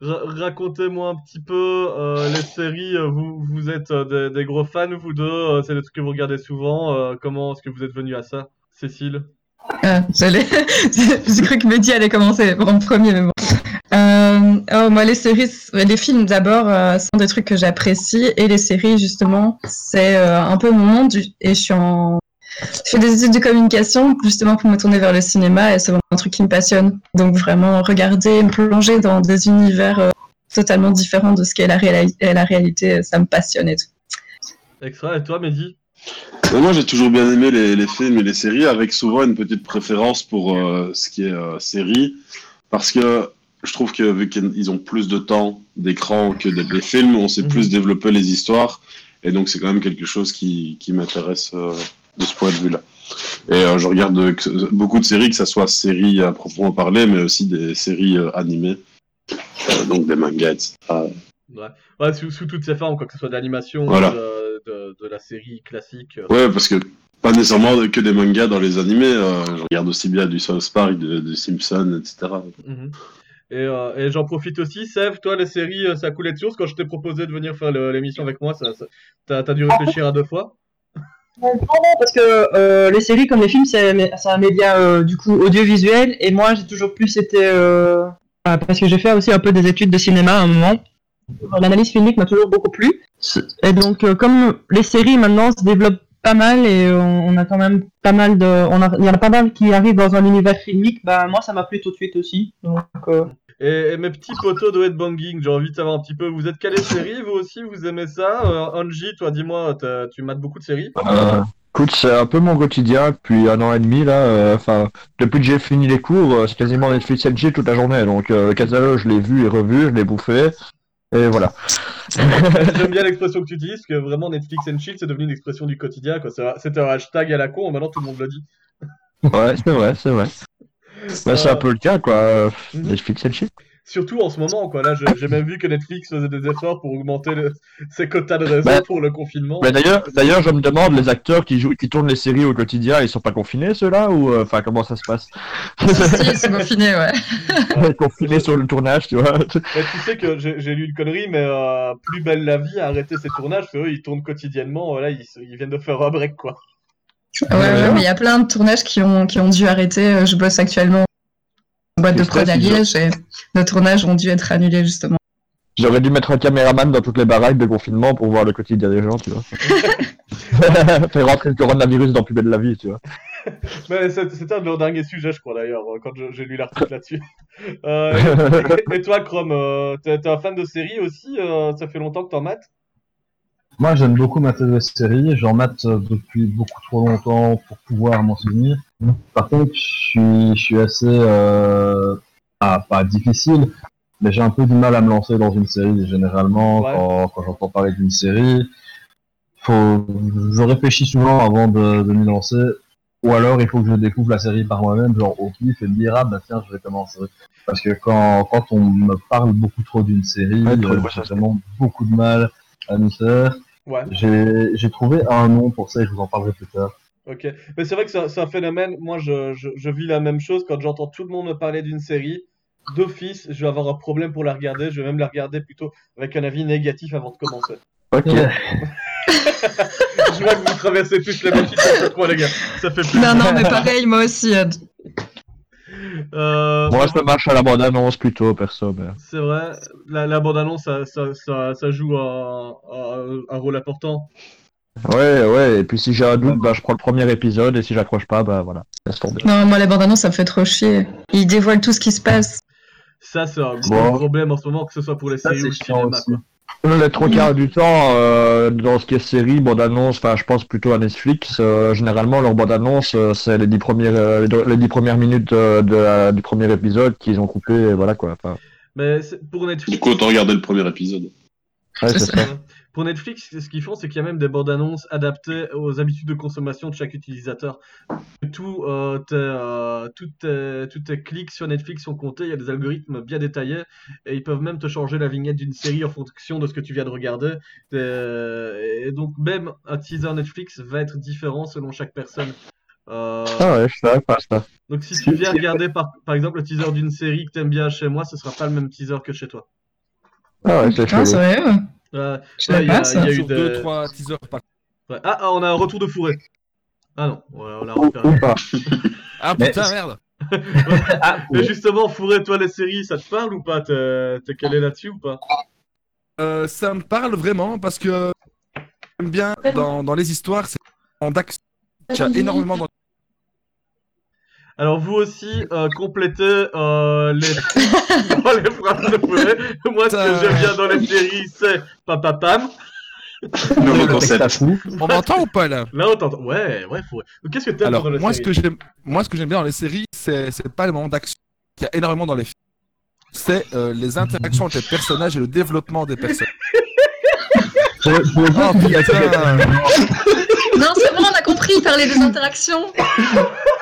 ra- Racontez-moi un petit peu euh, les séries. euh, Vous, vous êtes euh, des, des gros fans, vous deux. euh, C'est des trucs que vous regardez souvent. euh, comment est-ce que vous êtes venu à ça, Cécile? Ah, j'allais... J'ai cru que Mehdi allait commencer en premier, mais bon. Oh, moi, les séries, les films d'abord euh, sont des trucs que j'apprécie, et les séries, justement, c'est euh, un peu mon monde, et je suis en... Je fais des études de communication, justement, pour me tourner vers le cinéma, et c'est vraiment un truc qui me passionne. Donc, vraiment, regarder, me plonger dans des univers euh, totalement différents de ce qu'est la, réali- la réalité, ça me passionne et tout. Extra, et toi, Mehdi? Moi, j'ai toujours bien aimé les, les films et les séries, avec souvent une petite préférence pour euh, ce qui est euh, série, parce que je trouve que vu qu'ils ont plus de temps d'écran que des films, on sait Mhm. plus développer les histoires, et donc c'est quand même quelque chose qui, qui m'intéresse euh, de ce point de vue-là. Et euh, je regarde euh, beaucoup de séries, que ce soit séries à proprement parler, mais aussi des séries euh, animées, donc des mangas, etc. Ouais, Ouais, sous, sous toutes ses formes, quoi que ce soit d'animation, Voilà. de, de, de la série classique. Ouais, parce que pas nécessairement que des mangas dans les animés, je regarde aussi bien du South Park, de Simpsons, etc. Mhm. Et, euh, et j'en profite aussi, Sev, toi, les séries, euh, ça coulait de source. Quand je t'ai proposé de venir faire l'émission avec moi, ça, t'as, dû réfléchir à deux fois. Non, non, parce que euh, les séries comme les films, c'est un média euh, du coup audiovisuel, et moi j'ai toujours plus été. euh, ah, parce que j'ai fait aussi un peu des études de cinéma à un moment. L'analyse filmique m'a toujours beaucoup plu. Et donc, euh, comme les séries maintenant se développent pas mal et on a quand même pas mal de. On a, il y en a pas mal qui arrivent dans un univers filmique, bah moi ça m'a plu tout de suite aussi. Donc, euh, Et, et mes petits potos de headbanging, j'ai envie de savoir un petit peu, vous êtes calés séries, vous aussi, vous aimez ça? Euh, Angie, toi, dis-moi, t'as- tu mates beaucoup de séries? Euh, écoute, c'est un peu mon quotidien depuis un an et demi là. euh, Enfin, depuis que j'ai fini les cours, euh, c'est quasiment Netflix chill toute la journée. Donc, euh, le catalogue, je l'ai vu et revu, je l'ai bouffé. Et voilà. *laughs* J'aime bien l'expression que tu utilises, parce que vraiment Netflix and chill, c'est devenu une expression du quotidien. quoi. C'est- C'était un hashtag à la con, maintenant tout le monde le dit. Ouais, c'est vrai, c'est vrai. *laughs* Bah, c'est Euh, un peu le cas, quoi. Mhm. Netflix and chill. Surtout en ce moment, quoi. Là, j'ai même vu que Netflix faisait des efforts pour augmenter le- *laughs* ses quotas de réseau Bah, pour le confinement. Mais d'ailleurs, d'ailleurs, je me demande, les acteurs qui jouent, qui tournent les séries au quotidien, ils sont pas confinés ceux-là ou euh, enfin comment ça se passe? Si, ils sont confinés, *laughs* ouais. Confinés sur le tournage, tu vois Mais tu sais que j'ai lu une connerie, mais euh, Plus belle la vie a arrêté ses tournages, parce qu'eux, ils tournent quotidiennement. Là, ils, ils viennent de faire un break, quoi. Ouais, ouais, mais il y a plein de tournages qui ont, qui ont dû arrêter. Euh, Je bosse actuellement en boîte de prod à Liège et nos tournages ont dû être annulés justement. J'aurais dû mettre un caméraman dans toutes les baraques de confinement pour voir le quotidien des gens, tu vois. *laughs* Faire rentrer le coronavirus dans plus belle la vie, tu vois. C'était un de leurs derniers sujets, je crois, d'ailleurs, euh, quand j'ai lu l'article là-dessus. Euh, et, et toi, Chrome, euh, t'es t'es un fan de séries aussi euh, Ça fait longtemps que t'en mates? Moi, j'aime beaucoup mater des séries. J'en mate euh, depuis beaucoup trop longtemps pour pouvoir m'en souvenir. Par contre, je suis, je suis assez, euh, ah, pas difficile, mais j'ai un peu du mal à me lancer dans une série. Généralement, Ouais. quand, quand j'entends parler d'une série, faut, je réfléchis souvent avant de, de m'y lancer. Ou alors, il faut que je découvre la série par moi-même, genre au pif, et me dire, ah bah tiens, je vais commencer. Parce que quand, quand on me parle beaucoup trop d'une série, Ouais, euh, j'ai vraiment beaucoup de mal à m'y faire. Ouais. J'ai trouvé un nom pour ça et je vous en parlerai plus tard. Ok, mais c'est vrai que c'est un- phénomène. Moi, je, je, je vis la même chose quand j'entends tout le monde me parler d'une série. D'office, je vais avoir un problème pour la regarder. Je vais même la regarder plutôt avec un avis négatif avant de commencer. Ok. *laughs* je vois que vous traversez tous les mêmes situations que moi, les gars. Ça fait plaisir. Non, non, mais pareil, moi aussi. euh, Euh, Moi, je me marche à la bande-annonce plutôt, perso. Mais... c'est vrai, la, la bande-annonce, ça, ça, ça, ça joue un, un, un rôle important. Ouais, ouais, et puis si j'ai un doute, bah, je prends le premier épisode, et si j'accroche pas, bah voilà, laisse tomber. Non, moi, les bandes annonces, ça me fait trop chier. Ils dévoilent tout ce qui se passe. Ça, c'est un gros Bon. problème en ce moment, que ce soit pour les Ça, séries ou le cinéma. aussi. Quoi. Le trois quarts du temps, euh, dans ce qui est série, bande-annonce, enfin, je pense plutôt à Netflix, euh, généralement, leur bande-annonce, euh, c'est les dix premières, euh, les dix premières minutes de, de la- du premier épisode qu'ils ont coupé, et voilà quoi. Mais pour Netflix, Du coup, autant regarder le premier épisode. ouais, c'est ça. Pour Netflix, ce qu'ils font, c'est qu'il y a même des bandes annonces adaptées aux habitudes de consommation de chaque utilisateur. Tout, euh, tes, euh, tous tes- tous tes clics sur Netflix sont comptés, il y a des algorithmes bien détaillés et ils peuvent même te changer la vignette d'une série en fonction de ce que tu viens de regarder. Et, donc même un teaser Netflix va être différent selon chaque personne. Euh, Ah ouais, je savais pas ça. donc si tu viens regarder par, par exemple le teaser d'une série que t'aimes bien chez moi, ce sera pas le même teaser que chez toi. Ah ouais, c'est Ah, Euh, ouais, il y a- y a eu deux, trois teasers par. Ouais. Ah, ah, on a un retour de fourré. Ah non, on a repéré. Ou pas. *laughs* Ah Mais- putain, merde. *laughs* Ah, Mais justement, fourré, toi, les séries, ça te parle ou pas? T'es t'es calé là-dessus ou pas? Euh, ça me parle vraiment parce que j'aime bien dans, dans les histoires, c'est en d'action. Il y a énormément dans Alors, vous aussi, euh, complétez euh, les *laughs* dans les phrases de fourré. Moi, ce que j'aime bien dans les séries, c'est papapam. Nouveau concept. On m'entend ou pas là? Là, on t'entend. Ouais, ouais. Donc, qu'est-ce que t'aimes Alors, dans les moi ce, que j'aime, moi, ce que j'aime bien dans les séries, c'est, c'est pas le moment d'action qu'il y a énormément dans les films. C'est euh, les interactions entre les personnages et le développement des personnages. Je- je veux pas Oh, qu'il y a putain. Non, c'est bon, on a compris, il parlait des interactions.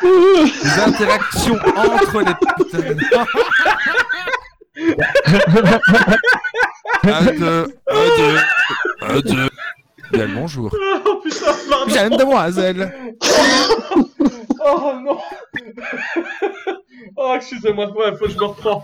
Les interactions entre les un, *laughs* deux, un, deux, un, deux. Bien le bonjour. Oh putain, pardon Bien, demoiselle. *laughs* Oh non Oh, excusez-moi, ouais, faut que je me reprends.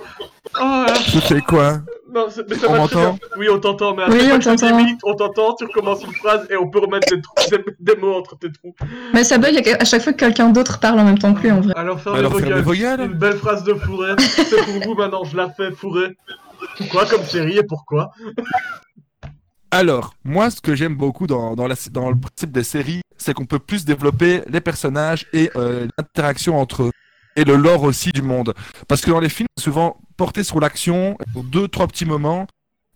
Oh, là. Tu fais quoi? Non, c'est- mais ça On m'entend? Oui, on t'entend, mais à Oui, chaque fois on t'entend. minutes, on t'entend, tu recommences une phrase et on peut remettre des, trous- des, des mots entre tes trous. Mais ça bug à chaque fois que quelqu'un d'autre parle en même temps que lui, en vrai. Alors, fermez Alors, gueules. Une belle phrase de fourré. C'est pour vous maintenant, je la fais fourré. Quoi comme série et pourquoi? Alors, moi, ce que j'aime beaucoup dans, dans, la, dans le principe des séries, c'est qu'on peut plus développer les personnages et euh, l'interaction entre eux. Et le lore aussi du monde. Parce que dans les films, souvent porté sur l'action, pour deux, trois petits moments.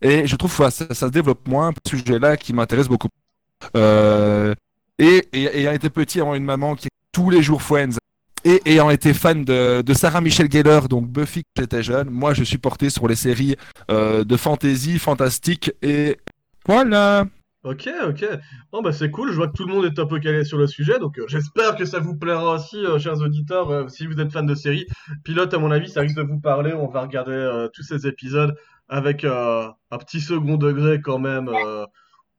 Et je trouve que ça, ça se développe moins, ce sujet-là qui m'intéresse beaucoup. Euh, et, et ayant été petit, avoir une maman qui tous les jours Friends, et ayant été fan de, de Sarah Michelle Gellar, donc Buffy quand j'étais jeune, moi je suis porté sur les séries euh, de fantasy, fantastique, et voilà. Ok, ok. Bon, bah c'est cool, je vois que tout le monde est un peu calé sur le sujet, donc euh, j'espère que ça vous plaira aussi, euh, chers auditeurs, euh, si vous êtes fans de séries. Pilote, à mon avis, ça risque de vous parler, on va regarder tous ces épisodes avec un petit second degré quand même,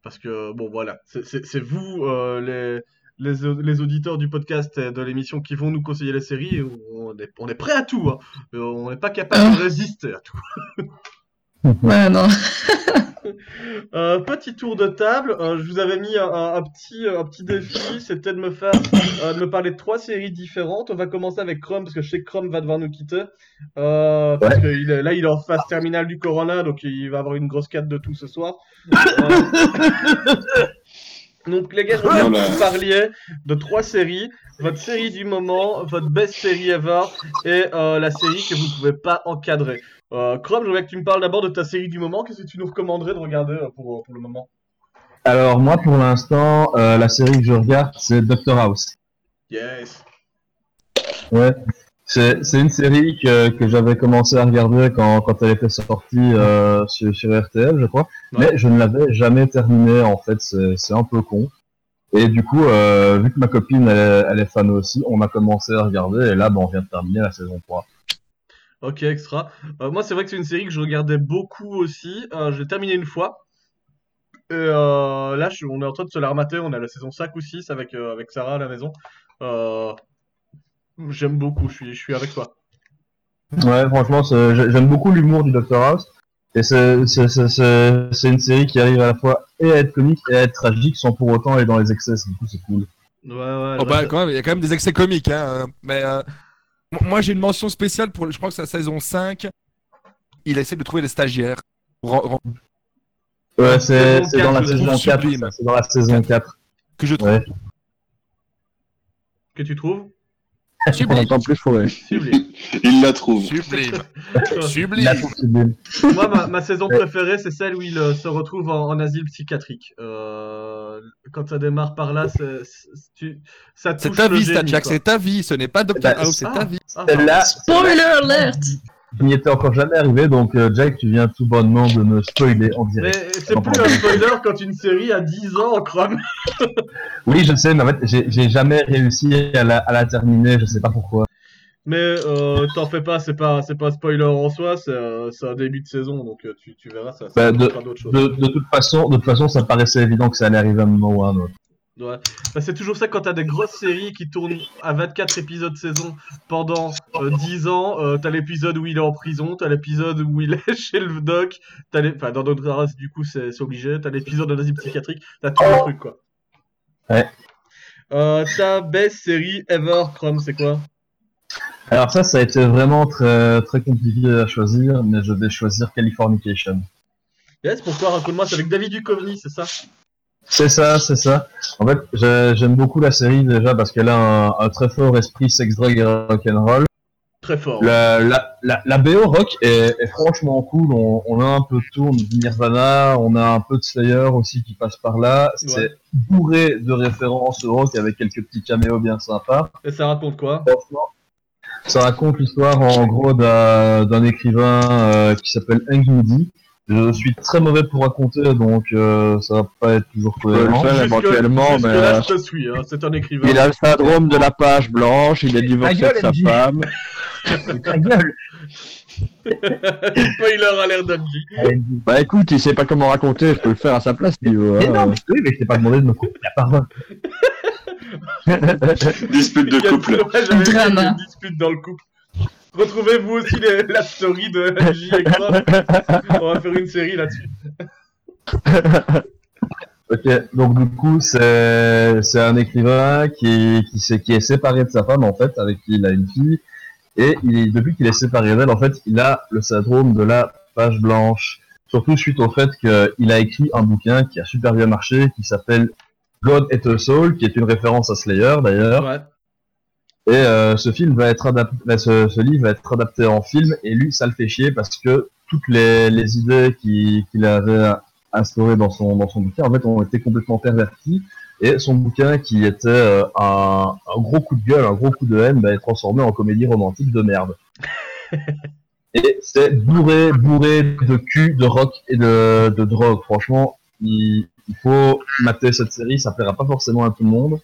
parce que, bon, voilà, c'est- vous, les, les, les auditeurs du podcast et de l'émission qui vont nous conseiller les séries, on est, on est prêt à tout, hein. On n'est pas capable de résister à tout. *laughs* Ouais, non. *laughs* Euh, petit tour de table. Euh, je vous avais mis un, un- un petit, un petit défi. C'était de me faire, euh, de me parler de trois séries différentes. On va commencer avec Chrome parce que je sais que Chrome va devoir nous quitter. Euh, parce que il est- là, il est en phase terminale du Corona, donc il va avoir une grosse carte de tout ce soir. *laughs* Donc les gars, je voulais que vous parliez de trois séries. Votre série du moment, votre best série ever et euh, la série que vous ne pouvez pas encadrer. Euh, Chrome, je voudrais que tu me parles d'abord de ta série du moment. Qu'est-ce que tu nous recommanderais de regarder euh, pour, pour le moment? Alors moi, pour l'instant, euh, la série que je regarde, c'est Doctor House. Yes. Ouais. C'est une série que, que j'avais commencé à regarder quand, quand elle était sortie euh, sur, sur RTL, je crois. Mais je ne l'avais jamais terminée, en fait. C'est un peu con. Et du coup, euh, vu que ma copine, elle, est- elle est fan aussi, on a commencé à regarder. Et là, ben, on vient de terminer la saison 3. Ok, extra. Euh, moi, c'est vrai que c'est une série que je regardais beaucoup aussi. L'ai terminé une fois. Et là, je- on est en train de se la remater. On a la saison 5 ou 6 avec, avec Sarah à la maison. Euh, j'aime beaucoup, je suis, je suis avec toi. Ouais, franchement, j'aime beaucoup l'humour du Dr House. Et c'est c'est- c'est- c'est- c'est une série qui arrive à la fois et à être comique et à être tragique sans pour autant aller dans les excès. Du coup, c'est cool. Ouais, ouais. Oh, bah, quand même, il y a quand même des excès comiques, hein. Mais euh, moi, j'ai une mention spéciale pour, je crois que c'est la saison 5. Il essaie de trouver des stagiaires. Ouais, c'est dans la 4, je saison trouve 4. sublime. ça, C'est dans la saison 4. Que je trouve. Ouais. Que tu trouves? On entend plus forêt. *laughs* *laughs* Sublime. Il la trouve. Sublime. Sublime. La trouve sublime. Moi, ma, ma saison préférée, c'est celle où il euh, se retrouve en, en asile psychiatrique. Euh, quand ça démarre par là, c'est, c'est- tu- ça C'est ta le vie, génie, quoi. c'est ta vie. Ce n'est pas Dr. Bah, House, c'est ah, ta vie. ah, Celle-là, Spoiler alert n'y étais encore jamais arrivé, donc euh, Jack, tu viens tout bonnement de me spoiler en Mais direct. c'est plus un spoiler quand une série a 10 ans, Chrome. *laughs* Oui, je sais, mais en fait, j'ai j'ai jamais réussi à la, à la terminer, je sais pas pourquoi. Mais euh, t'en fais pas, c'est pas, c'est pas spoiler en soi, c'est, euh, c'est un début de saison, donc euh, tu, tu verras ça. ça Bah, de, de toute façon, de toute façon, ça paraissait évident que ça allait arriver à un moment ou à un autre. Ouais. Bah, c'est toujours ça quand t'as des grosses séries qui tournent à 24 épisodes saison pendant euh, 10 ans. euh, t'as l'épisode où il est en prison, t'as l'épisode où il *laughs* est chez le doc, t'as les... enfin dans d'autres races du coup c'est obligé, t'as l'épisode de l'asile psychiatrique, t'as tout le truc quoi. Ouais. Euh, ta best série ever, Chrome, c'est quoi? Alors ça, ça a été vraiment très, très compliqué à choisir, mais je vais choisir Californication. Yes, pourquoi Raconte-moi, c'est avec David Duchovny, c'est ça? C'est ça, c'est ça. En fait, j'ai- j'aime beaucoup la série déjà parce qu'elle a un, un très fort esprit sex, drug et rock'n'roll. Très fort. La, la, la, la BO rock est, est franchement cool. On, on a un peu de tout, on a Nirvana, on a un peu de Slayer aussi qui passe par là. C'est Ouais. bourré de références au rock avec quelques petits caméos bien sympas. Et ça raconte quoi? Franchement, ça raconte l'histoire en gros d'un écrivain euh, qui s'appelle Moody. Je suis très mauvais pour raconter, donc euh, ça va pas être toujours peux le cohérent. faire Jusque- éventuellement, mais jusque-là, euh, je te suis, hein, c'est un écrivain. il a le syndrome de la page blanche, il est divorcé gueule, de sa MJ. femme. *laughs* Ta gueule Spoiler alert d'Amji. Bah écoute, il sait pas comment raconter, je peux le faire à sa place, si. Mais hein. non, mais, oui, mais je t'ai pas demandé de me couper la parole. *laughs* *laughs* Dispute de couple. Une dispute dans le couple. Retrouvez vous aussi les- la story de *laughs* J. On va faire une série là-dessus. Ok, donc du coup, c'est c'est un écrivain qui, qui, s'est- qui est séparé de sa femme, en fait, avec qui il a une fille. Et il, depuis qu'il est séparé d'elle, en fait, il a le syndrome de la page blanche. Surtout suite au fait qu'il a écrit un bouquin qui a super bien marché, qui s'appelle God et a Soul, qui est une référence à Slayer, d'ailleurs. Ouais. Et euh, ce film va être adapté, bah, ce, ce livre va être adapté en film, et lui, ça le fait chier parce que toutes les, les idées qui- qu'il avait instaurées dans son, dans son bouquin, en fait, ont été complètement perverties. Et son bouquin, qui était euh, un, un gros coup de gueule, un gros coup de haine, va être transformé en comédie romantique de merde. *laughs* et c'est bourré, bourré de cul, de rock et de, de drogue. Franchement, il, il faut mater cette série, ça plaira pas forcément à tout le monde.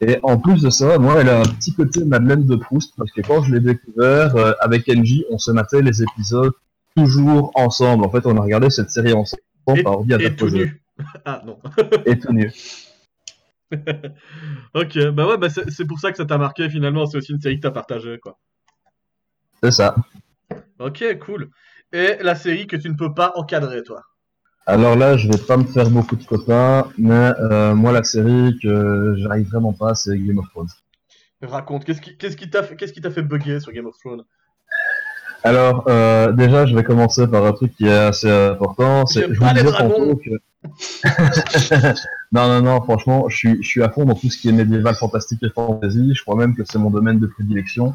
Et en plus de ça, moi, elle a un petit côté Madeleine de Proust, parce que quand je l'ai découvert, euh, avec NJ, on se matait les épisodes toujours ensemble. En fait, on a regardé cette série ensemble Et, par ordi et tout interposé. nu. *laughs* Ah non. Et tout nu. *laughs* ok, bah ouais, bah c'est c'est pour ça que ça t'a marqué finalement. C'est aussi une série que t'as partagée, quoi. C'est ça. Ok, cool. Et la série que tu ne peux pas encadrer, toi? Alors là, je vais pas me faire beaucoup de copains, mais euh, moi, la série que j'arrive vraiment pas, c'est Game of Thrones. Raconte, qu'est-ce qui qu'est-ce qui t'a fait, qu'est-ce qui t'a fait bugger sur Game of Thrones? Alors, euh, déjà, je vais commencer par un truc qui est assez important. C'est, je pas vous les dragons. que... *laughs* non, non, non, franchement, je suis, je suis à fond dans tout ce qui est médiéval, fantastique et fantasy. Je crois même que c'est mon domaine de prédilection.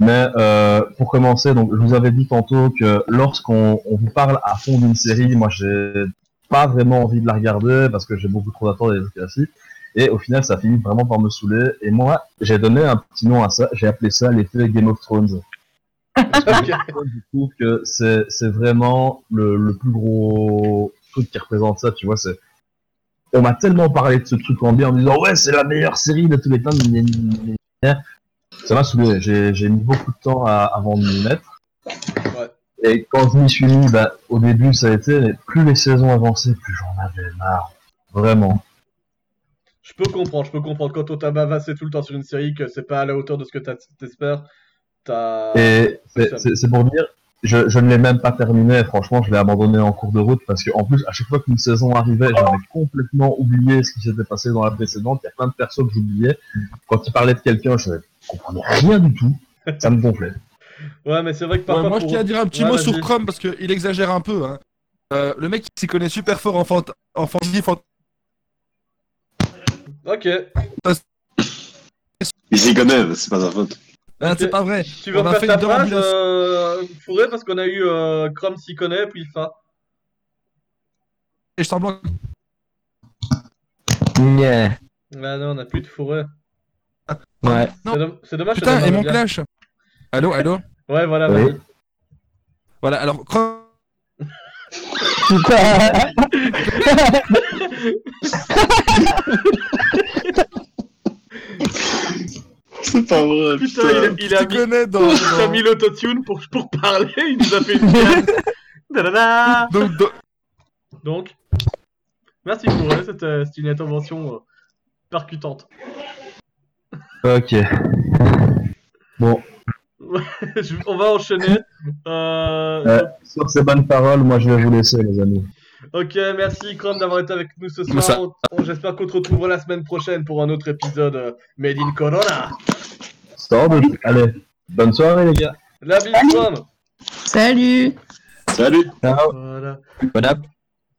Mais euh, pour commencer, donc je vous avais dit tantôt que lorsqu'on on vous parle à fond d'une série, moi j'ai pas vraiment envie de la regarder parce que j'ai beaucoup trop d'attentes des classiques. Et au final, ça a fini vraiment par me saouler. Et moi, j'ai donné un petit nom à ça. J'ai appelé ça l'effet Game of Thrones. Parce que je trouve que c'est, c'est vraiment le, le plus gros truc qui représente ça, tu vois. C'est, on m'a tellement parlé de ce truc en bien en disant, ouais, c'est la meilleure série de tous les temps. Ça m'a saoulé. J'ai, mis beaucoup de temps à, avant de m'y mettre. Et quand je m'y suis mis, bah, au début, ça a été, mais plus les saisons avançaient, plus j'en avais marre. Vraiment. Je peux comprendre, je peux comprendre. Quand on t'a bavassé tout le temps sur une série que c'est pas à la hauteur de ce que t'espères, t'as. Et c'est pour dire, je, je ne l'ai même pas terminé, franchement, je l'ai abandonné en cours de route parce que, en plus, à chaque fois qu'une saison arrivait, j'avais complètement oublié ce qui s'était passé dans la précédente. Il y a plein de persos que j'oubliais. Quand il parlait de quelqu'un, je ne comprenais rien du tout. Ça me gonflait. *laughs* Ouais, mais c'est vrai que Ouais, parfois. moi, je tiens à dire un petit Ouais, mot sur Chrome parce qu'il exagère un peu. Hein. Euh, le mec, il s'y connaît super fort en, fant en fantasy. fant- Ok. Il s'y connaît, c'est pas sa faute. Ah, c'est pas vrai. Tu veux On a faire fait ta une phrase, euh, Fourré, parce qu'on a eu euh, Chrome s'y connaît, puis Fa. Et je semblant. Yeah. Ah non, on n'a plus de Fourré. Ouais. C'est dom- C'est dommage. Putain, et mon bien. clash Allô, allô Ouais, voilà, Oui. vas-y. Voilà, alors, Chrome. *laughs* *laughs* C'est pas vrai. Putain, il, a- il a mis, connais dans. il a mis l'autotune pour, pour parler, il nous a fait une pièce. Tadada *laughs* Donc, Donc, merci Fourré, c'était c'était une intervention euh, percutante. Ok. *laughs* Bon, On va enchaîner. Euh, euh, sur ces bonnes paroles, moi je vais vous laisser, les amis. Ok, merci Chrome d'avoir été avec nous ce soir. J'espère qu'on te retrouvera la semaine prochaine pour un autre épisode euh, Made in Corona. Allez, bonne soirée, les gars. La bise Chrome. Salut Salut. Ciao. Voilà. Bon app.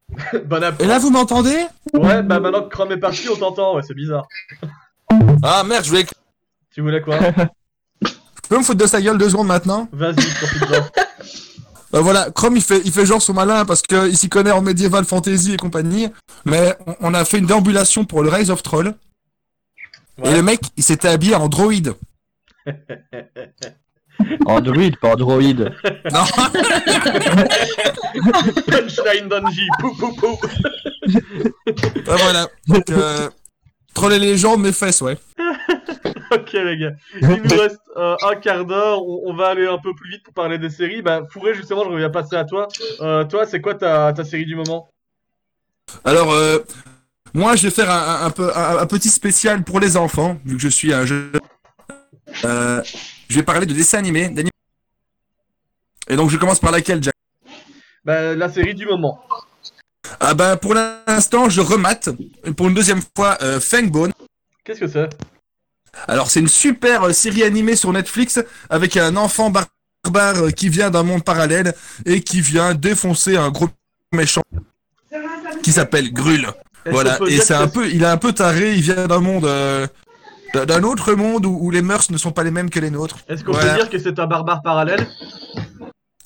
*laughs* Bon app. Et là, vous m'entendez? Ouais, bah maintenant que Chrome est parti, on t'entend. Ouais, c'est bizarre. *laughs* Ah merde, je vais. Tu voulais quoi? *laughs* Tu peux me foutre de sa gueule deux secondes maintenant? Vas-y, profite-en. Bah voilà, Chrome il fait, il fait genre son malin parce qu'il s'y connaît en médiéval fantasy et compagnie, mais on, on a fait une déambulation pour le Rise of Troll. Et le mec, il s'était habillé en droïde. Android, pas Android. Non, *laughs* Punchline d'Angie. Pou pou pou. bah voilà. Donc, euh, Troll et légende, mes fesses, ouais. *laughs* Ok les gars, il nous reste euh, un quart d'heure, on, on va aller un peu plus vite pour parler des séries. Bah Fourré justement, je reviens passer à toi. Euh, toi, c'est quoi ta, ta série du moment? Alors, euh, moi, je vais faire un, un- un peu, un, un petit spécial pour les enfants, vu que je suis un jeu. Euh, je vais parler de dessins animés. Et donc, je commence par laquelle, Jack? Bah la série du moment. Ah ben, pour l'instant, je remate, pour une deuxième fois, Fangbone. Qu'est-ce que c'est? Alors, c'est une super euh, série animée sur Netflix avec un enfant barbare euh, qui vient d'un monde parallèle et qui vient défoncer un gros méchant qui s'appelle Grul. Voilà, et c'est un peu, il est un peu taré, il vient d'un monde, euh, d'un- d'un autre monde où, où les mœurs ne sont pas les mêmes que les nôtres. Est-ce qu'on Voilà. peut dire que c'est un barbare parallèle?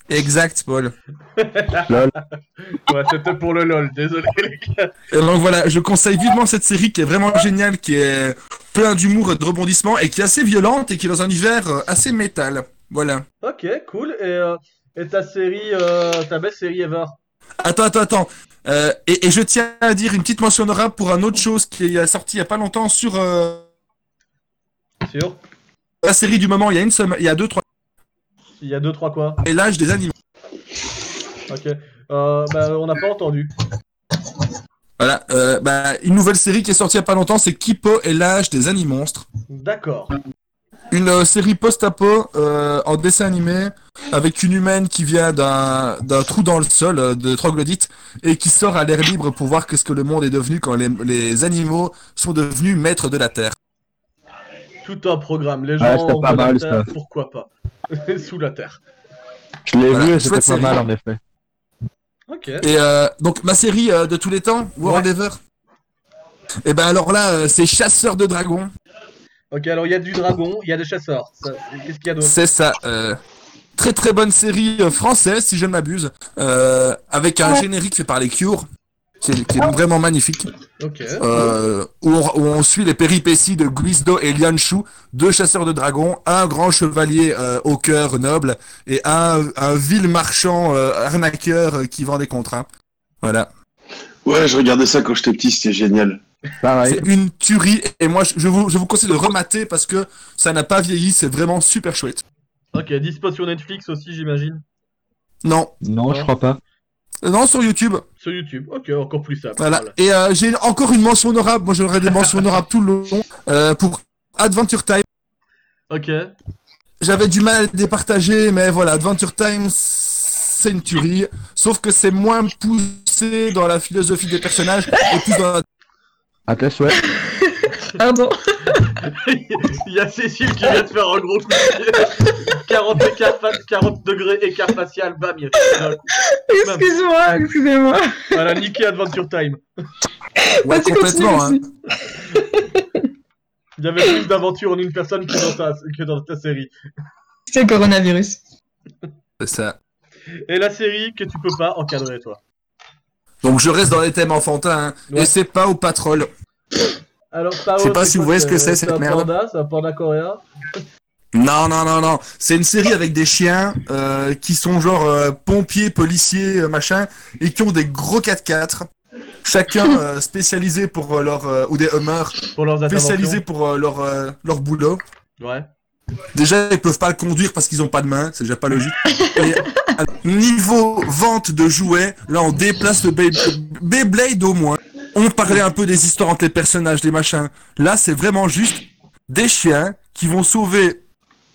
Exact, Paul. *laughs* Ouais, c'était pour le lol, désolé les gars. Et donc voilà, je conseille vivement cette série qui est vraiment géniale, qui est plein d'humour et de rebondissements et qui est assez violente et qui est dans un univers euh, assez métal. Voilà. Ok, cool. Et, euh, et ta série, euh, ta belle série ever Attends, attends, attends. Euh, et, et je tiens à dire une petite mention honorable pour un autre chose qui est sorti il y a pas longtemps sur euh, Sûr la série du moment. Il y a une semaine, il y a deux, trois. Il y a deux, trois quoi? Et l'âge des animaux. Ok. Euh, bah on n'a pas entendu. Voilà. Euh, bah, une nouvelle série qui est sortie il y a pas longtemps, c'est Kipo et l'âge des animonstres. D'accord. Une euh, série post-apo euh, en dessin animé avec une humaine qui vient d'un d'un trou dans le sol euh, de troglodyte et qui sort à l'air libre pour voir qu'est-ce que le monde est devenu quand les, les animaux sont devenus maîtres de la terre. Tout un programme. Les Ouais, gens c'était pas de la mal, terre, pourquoi pas? *laughs* Sous la terre. Je l'ai Voilà, vu et c'était pas série. mal en effet. Et euh, donc ma série euh, de tous les temps, World Ever. Et ben alors là, euh, c'est Chasseur de dragons. Ok, alors il y a du dragon, il y a des chasseurs. Ça, Qu'est-ce qu'il y a d'autre? C'est ça. euh, très très bonne série française, si je ne m'abuse, euh, avec un générique fait par les Cure. Qui est, qui est vraiment magnifique. Ok. Euh, où, on, où on suit les péripéties de Guizdo et Lianshu, deux chasseurs de dragons, un grand chevalier euh, au cœur noble et un, un vil marchand euh, arnaqueur euh, qui vend des contrats. Voilà. Ouais, je regardais ça quand j'étais petit, c'était génial. Pareil. C'est une tuerie et moi je vous, je vous conseille de remater parce que ça n'a pas vieilli, c'est vraiment super chouette. Ok, dispo sur Netflix aussi, j'imagine. Non, Non, je crois pas. Non sur YouTube. Sur YouTube. Ok, encore plus simple. Voilà. Voilà. Et euh, j'ai encore une mention honorable. Moi j'aurais des mentions honorables tout le long euh, pour Adventure Time. Ok. J'avais du mal à les départager, mais voilà, Adventure Time, c'est une tuerie. Sauf que c'est moins poussé dans la philosophie des personnages et plus dans la... À tes souhaits. Pardon. *laughs* Il y a Cécile qui vient de faire un gros coup de pied. *laughs* 40, écart fa- 40 degrés écart facial, bam, il y a tout d'un coup. Excuse-moi, excusez-moi. A niqué Adventure Time. Ouais, complètement. Hein. Il y avait plus d'aventures en une personne que dans ta, que dans ta série. C'est le coronavirus. C'est ça. Et la série que tu peux pas encadrer, toi. Donc je reste dans les thèmes enfantins. Hein. Ouais. Et c'est pas au patrol. Alors, Je sais pas si vous voyez ce que c'est, cette un merde. panda, c'est un panda coréen. Non, non, non, non. C'est une série avec des chiens euh, qui sont genre euh, pompiers, policiers, euh, machin, et qui ont des gros 4x4. Chacun *laughs* euh, spécialisé pour euh, leur... euh, ou des Hummers, Pour leurs spécialisés interventions. pour euh, leur, euh, leur boulot. Ouais. Déjà, ils peuvent pas le conduire parce qu'ils ont pas de main, c'est déjà pas logique. Et, euh, niveau vente de jouets, là on déplace le Bey- Beyblade au moins. On parlait un peu des histoires entre les personnages, des machins. Là, c'est vraiment juste des chiens qui vont sauver,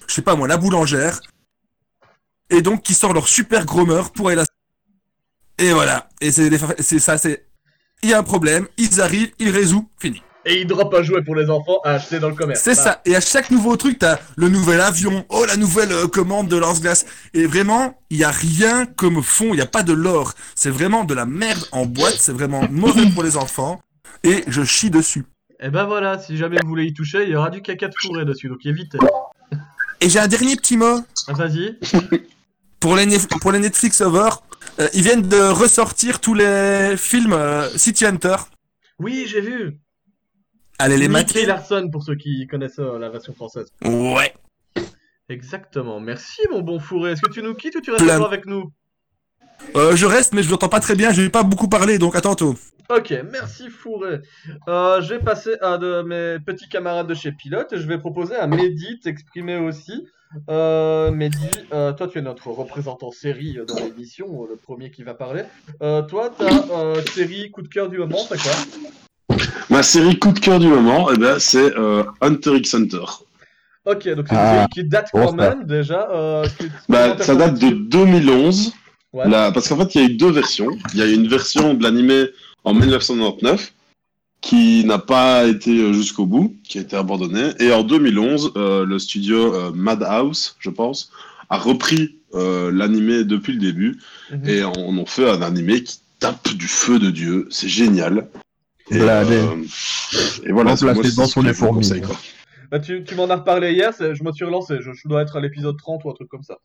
je sais pas moi, la boulangère. Et donc qui sortent leur super gros meurtre pour aller la... Et voilà. Et c'est ça, c'est... Il y a un problème, ils arrivent, ils résolvent, fini. Et il drop un jouet pour les enfants à acheter dans le commerce. C'est Bah, ça. Et à chaque nouveau truc, t'as le nouvel avion, oh la nouvelle euh, commande de lance-glace. Et vraiment, il y a rien comme fond, il y a pas de l'or. C'est vraiment de la merde en boîte. C'est vraiment mauvais pour les enfants. Et je chie dessus. Et ben voilà, si jamais vous voulez y toucher, il y aura du caca de fourré dessus, donc évitez. Et j'ai un dernier petit mot Ah, Vas-y. *laughs* pour les Nef- pour les Netflix over. Euh, ils viennent de ressortir tous les films euh, City Hunter. Oui, j'ai vu. Allez les mater. Larson pour ceux qui connaissent euh, la version française. Ouais. Exactement. Merci mon bon fourré. Est-ce que tu nous quittes ou tu restes Plein. encore avec nous? Euh, je reste, mais je l'entends pas très bien. Je vais pas beaucoup parler, donc à tantôt. Ok, merci Fourré. Euh, je vais passer à de mes petits camarades de chez Pilote et je vais proposer à Mehdi de t'exprimer aussi. Euh, Mehdi, euh, toi tu es notre représentant série dans l'émission, le premier qui va parler. Toi, ta série coup de cœur du moment, c'est quoi? Ma série coup de cœur du moment, eh ben, c'est euh, Hunter x Hunter. Ok, donc c'est une Ah, série qui date quand même déjà. Euh, Bah, ça date de senti 2011. Ouais. Là, parce qu'en fait, il y a eu deux versions. Il y a eu une version de l'animé en 1999 qui n'a pas été euh, jusqu'au bout, qui a été abandonnée. Et en 2011, euh, le studio euh, Madhouse, je pense, a repris euh, l'animé depuis le début Mhm. et en ont fait un animé qui tape du feu de Dieu. C'est génial. Et, Bladé. euh, et voilà, c'est- dans son les fourmis. quoi. Bah, tu, tu m'en as reparlé hier, je me suis relancé, je, je dois être à l'épisode 30 ou un truc comme ça.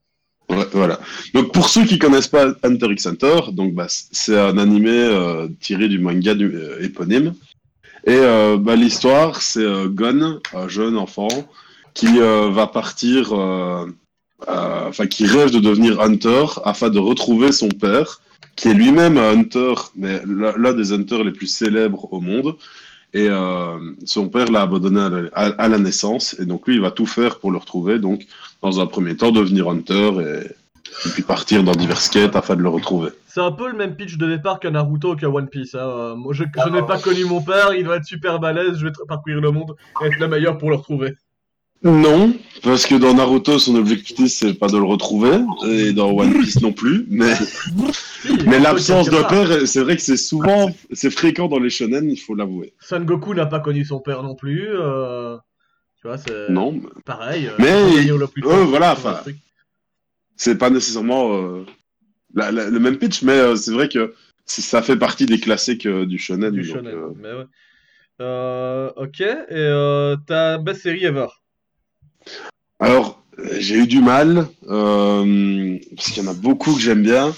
Ouais, voilà. Donc pour ceux qui connaissent pas Hunter x Hunter, donc bah, c'est un animé euh, tiré du manga du, euh, éponyme. Et euh, bah, l'histoire, c'est euh, Gon, un jeune enfant, qui euh, va partir, euh, euh, enfin qui rêve de devenir hunter afin de retrouver son père, qui est lui-même un hunter, mais l'un des hunters les plus célèbres au monde. Et euh, son père l'a abandonné à la, à- à la naissance, et donc lui, il va tout faire pour le retrouver. Donc, dans un premier temps, devenir hunter et, et puis partir dans diverses quêtes afin de le retrouver. C'est un peu le même pitch de départ qu'un Naruto ou qu'un One Piece. hein. Euh, moi, je, je n'ai pas connu mon père, il doit être super balèze, je vais parcourir le monde et être le meilleur pour le retrouver. Non, parce que dans Naruto, son objectif, c'est pas de le retrouver, et dans One Piece non plus, mais, *laughs* mais l'absence de père, c'est vrai que c'est souvent, c'est fréquent dans les shonen, il faut l'avouer. Son Goku n'a pas connu son père non plus. euh, Tu vois, c'est Non, pareil. euh, mais, plus euh, voilà, c'est pas nécessairement euh, la- la- le même pitch, mais euh, c'est vrai que ça fait partie des classiques euh, du shonen. Du donc, shonen, euh, mais ouais. Euh, ok, et euh, ta best série ever Alors, euh, j'ai eu du mal, euh, parce qu'il y en a beaucoup que j'aime bien,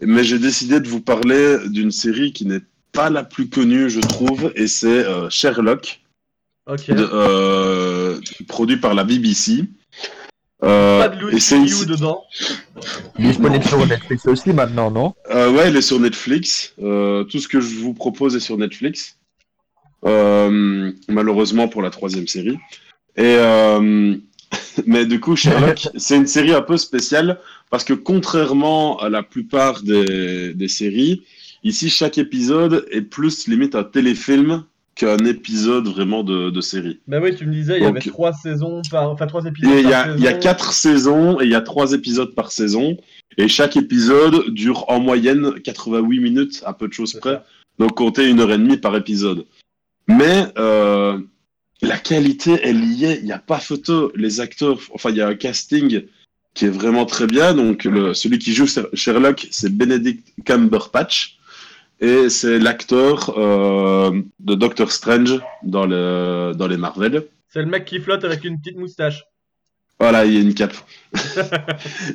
mais j'ai décidé de vous parler d'une série qui n'est pas la plus connue, je trouve, et c'est euh, Sherlock, de- euh, produit par la BBC. Euh, Pas de Louis et c'est une- dedans. Disponible sur Netflix aussi maintenant, non? Euh, ouais, elle est sur Netflix. Euh, tout ce que je vous propose est sur Netflix. Euh, malheureusement pour la troisième série. Et euh, *laughs* mais du coup, Sherlock, *laughs* c'est une série un peu spéciale parce que contrairement à la plupart des, des séries, ici chaque épisode est plus limite un téléfilm qu'un épisode vraiment de, de série. Bah oui, tu me disais, il y avait trois saisons par, enfin trois épisodes il y, a, y quatre saisons et il y a trois épisodes par saison. Et chaque épisode dure en moyenne 88 minutes, à peu de choses près. Donc comptez une heure et demie par épisode. Mais euh, la qualité, elle y est. Il n'y a pas photo. Les acteurs, enfin, il y a un casting qui est vraiment très bien. Donc le, celui qui joue Sherlock, c'est Benedict Cumberbatch. Et c'est l'acteur euh, de Doctor Strange dans, le, dans les Marvel. C'est le mec qui flotte avec une petite moustache. Voilà, il y a une cape. *laughs*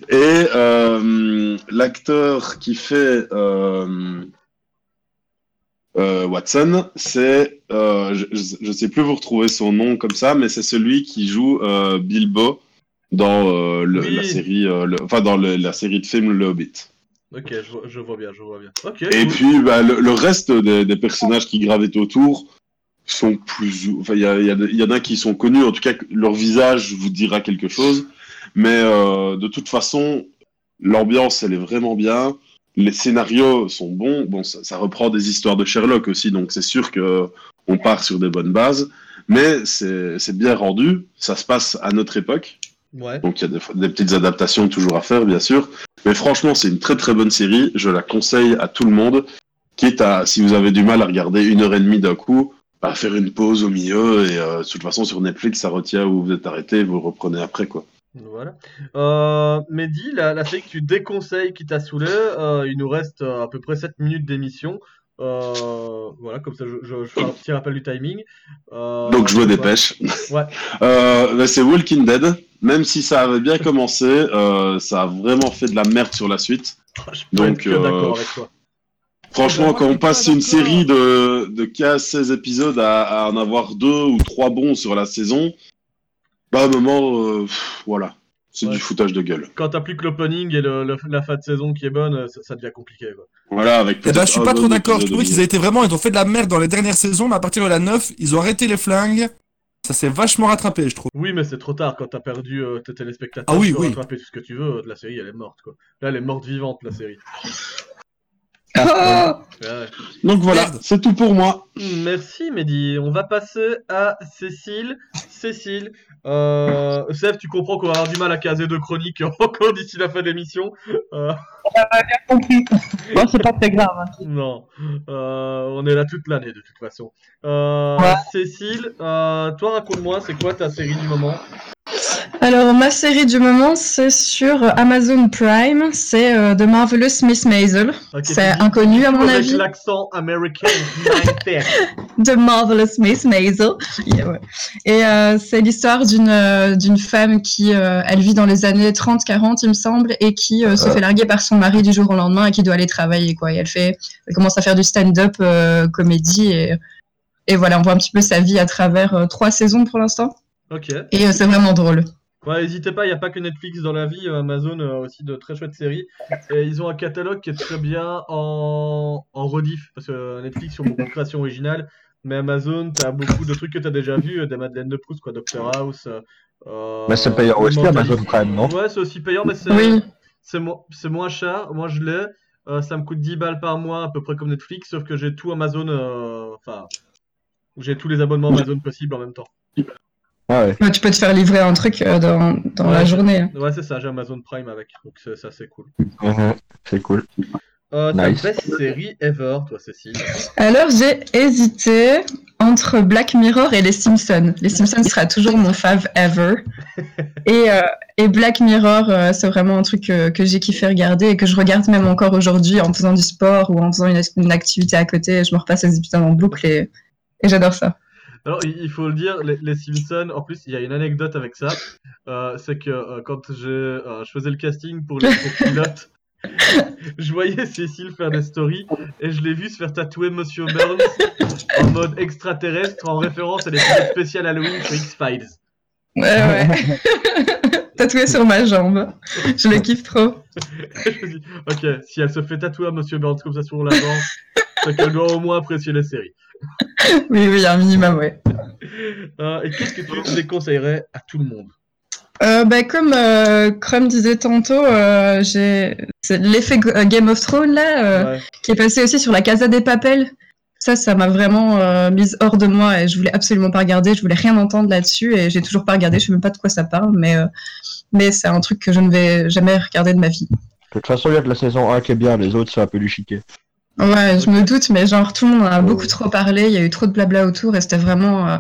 Et euh, l'acteur qui fait euh, euh, Watson, c'est, euh, je ne sais plus vous retrouver son nom comme ça, mais c'est celui qui joue euh, Bilbo dans le- Oui. la série, le- enfin dans le- la série de films Le Hobbit. Ok, je, vois- je vois bien, je vois bien. Et cool. puis bah, le, reste des, des personnages qui gravitent autour sont plus. Enfin, il y, y, y en a qui sont connus, en tout cas, leur visage vous dira quelque chose. Mais de toute façon, l'ambiance, elle est vraiment bien. Les scénarios sont bons. Bon, ça, ça reprend des histoires de Sherlock aussi, donc c'est sûr que on part sur des bonnes bases. Mais c'est bien rendu. Ça se passe à notre époque. Ouais. Donc il y a des, des petites adaptations toujours à faire, bien sûr. Mais franchement, c'est une très très bonne série. Je la conseille à tout le monde. Quitte à, si vous avez du mal à regarder une heure et demie d'un coup, à faire une pause au milieu. Et euh, de toute façon, sur Netflix, ça retient où vous êtes arrêté, vous reprenez après. quoi. Voilà. Euh, Mehdi, la, la série que tu déconseilles qui t'a saoulé, euh, il nous reste euh, à peu près 7 minutes d'émission. Euh, voilà, comme ça je, je, je fais un petit rappel du timing. Euh, Donc je me dépêche. Ouais. *laughs* Euh, c'est Walking Dead. Même si ça avait bien commencé, euh, ça a vraiment fait de la merde sur la suite. peux être Donc, euh, avec toi. Franchement, quand on passe une série de, de 15-16 épisodes à, à en avoir deux ou trois bons sur la saison, bah, à un moment, euh, pff, voilà, c'est du foutage de gueule. Quand t'as plus que l'opening et le, le- la fin de saison qui est bonne, ça, ça devient compliqué. Quoi. Voilà, avec Eh ben, je suis pas trop deux d'accord. Je trouvais qu'ils ont été vraiment, ils ont fait de la merde dans les dernières saisons, mais à partir de la 9, ils ont arrêté les flingues. Ça s'est vachement rattrapé, je trouve. Oui, mais c'est trop tard quand t'as perdu euh, tes téléspectateurs. Ah oui, tu peux oui. rattraper tout ce que tu veux. La série, elle est morte. Quoi. Là, elle est morte vivante, la série. Ouais. Donc voilà, c'est tout pour moi. Merci Mehdi. On va passer à Cécile. Cécile, euh... Sèvres, tu comprends qu'on va avoir du mal à caser deux chroniques *laughs* encore d'ici la fin de l'émission. Euh, bien compris. Bon, c'est pas très grave. hein. Non, Euh, on est là toute l'année de toute façon. Euh, Cécile, euh, toi raconte-moi, c'est quoi ta série du moment? Alors, ma série du moment, c'est sur Amazon Prime. C'est euh, The Marvelous Miss Maisel. C'est inconnu à mon Avec avis. l'accent américain. *laughs* The Marvelous Miss Maisel. Yeah, ouais. Et euh, c'est l'histoire d'une euh, d'une femme qui, elle vit dans les années 30-40, il me semble, et qui se fait larguer par son mari du jour au lendemain et qui doit aller travailler. Quoi. Et elle, fait, elle commence à faire du stand-up comédie. Et, et voilà, on voit un petit peu sa vie à travers trois saisons pour l'instant. Ok. Et euh, c'est vraiment drôle. Ouais, n'hésitez pas, il n'y a pas que Netflix dans la vie, euh, Amazon a aussi de très chouettes séries. Et ils ont un catalogue qui est très bien en, en rediff, parce que Netflix, ils ont beaucoup de créations originales, mais Amazon, tu as beaucoup de trucs que tu as déjà vus, euh, des Madeleine de Proust, quoi, Doctor House. euh, Mais c'est payant aussi. Amazon Prime, non? Ouais, c'est aussi payant, mais c'est Oui. mo- moins cher. Moi, je l'ai. Euh, ça me coûte 10 balles par mois, à peu près comme Netflix, sauf que j'ai tout Amazon, euh, enfin, j'ai tous les abonnements Amazon possibles en même temps. Ouais, tu peux te faire livrer un truc euh, dans, dans la journée. hein. Ouais, c'est ça, j'ai Amazon Prime avec, donc c'est- ça c'est cool. C'est cool. Euh, ta Nice. best série ever, toi, Cécile Alors j'ai hésité entre Black Mirror et Les Simpsons. Les Simpsons sera toujours mon fave ever. *laughs* Et, euh, et Black Mirror, euh, c'est vraiment un truc que j'ai kiffé regarder et que je regarde même encore aujourd'hui en faisant du sport ou en faisant une, une activité à côté. Je me repasse les épisodes en boucle et, et j'adore ça. Alors, il faut le dire, les, les Simpsons, en plus, il y a une anecdote avec ça. Euh, c'est que euh, quand j'ai, euh, je faisais le casting pour les pour pilotes, *laughs* Je voyais Cécile faire des stories et je l'ai vu se faire tatouer Monsieur Burns en mode extraterrestre en référence à l'épisode spécial Halloween sur X-Files. Ouais, ouais. *laughs* Tatoué sur ma jambe. Je le kiffe trop. *laughs* Je me dis, ok, si elle se fait tatouer à Monsieur Burns comme ça sur la jambe, c'est qu'elle doit au moins apprécier la série. *laughs* Oui, oui, un minimum, ouais. Euh, et qu'est-ce que tu déconseillerais à tout le monde? Euh, bah, comme euh, Crum disait tantôt, euh, j'ai l'effet Game of Thrones là, euh, Ouais. qui est passé aussi sur la Casa des Papel. Ça, ça m'a vraiment euh, mise hors de moi et je voulais absolument pas regarder. Je voulais rien entendre là-dessus et j'ai toujours pas regardé. Je sais même pas de quoi ça parle, mais euh, mais c'est un truc que je ne vais jamais regarder de ma vie. De toute façon, il y a que la saison 1 qui est bien, les autres, c'est un peu du chiquet. Ouais, je me doute, mais genre tout le monde a beaucoup trop parlé. Il y a eu trop de blabla autour et c'était vraiment euh,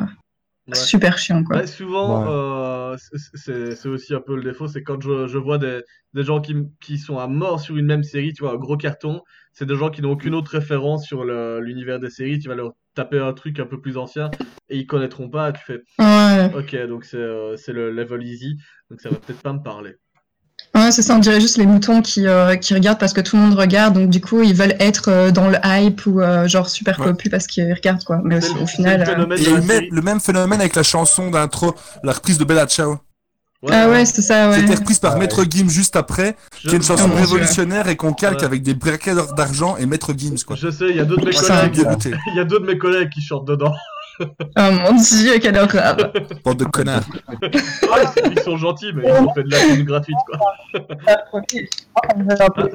Ouais. super chiant quoi. Ouais, souvent, Ouais. euh, c'est- aussi un peu le défaut, c'est quand je, je vois des, des gens qui, m- qui sont à mort sur une même série, tu vois, un gros carton, c'est des gens qui n'ont aucune autre référence sur l'univers des séries, tu vas leur taper un truc un peu plus ancien et ils connaîtront pas, tu fais, Ouais. ok, donc c'est euh, c'est le level easy, donc ça va peut-être pas me parler. Ouais, c'est ça, on dirait juste les moutons qui, euh, qui regardent parce que tout le monde regarde, donc du coup ils veulent être euh, dans le hype ou euh, genre super Ouais. copus parce qu'ils regardent quoi. Mais au, final. le euh, Et il y de a la eu même- le même phénomène avec la chanson d'intro, la reprise de Bella Ciao. Ouais, Ah ouais, c'est ça, ouais. C'était reprise par Maître Gims juste après, Je- qui est une chanson révolutionnaire et qu'on calque Ouais. avec des braquets d'argent et Maître Gims, quoi. Je sais, il y a d'autres de mes collègues, *laughs* il y a deux de mes collègues qui chantent dedans. *laughs* Oh mon dieu, quelle horreur. Bande de connards. Ouais, *laughs* ils sont gentils, mais ils ont fait de la pub gratuite, quoi. Ah,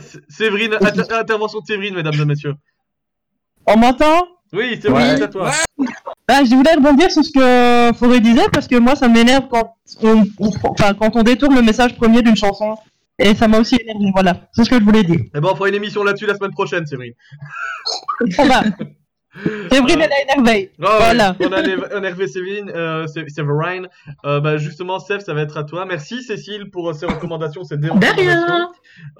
Sé- Séverine, inter- intervention de Séverine, mesdames et messieurs. On m'entend? Oui, Séverine, Ouais. c'est à toi. Bah, je voulais rebondir sur ce que Forêt disait parce que moi ça m'énerve quand on, on- enfin, quand on détourne le message premier d'une chanson. Et ça m'a aussi énervé, voilà. C'est ce que je voulais dire. Eh ben, on fera une émission là-dessus la semaine prochaine, Séverine. Va. *laughs* Séverine, elle a énervé. Voilà. On a énervé- Séverine, euh, Sé- Séverine. Euh, bah, justement, Sèvres, ça va être à toi. Merci, Cécile, pour euh, ces recommandations, ces De dérecommandations. rien.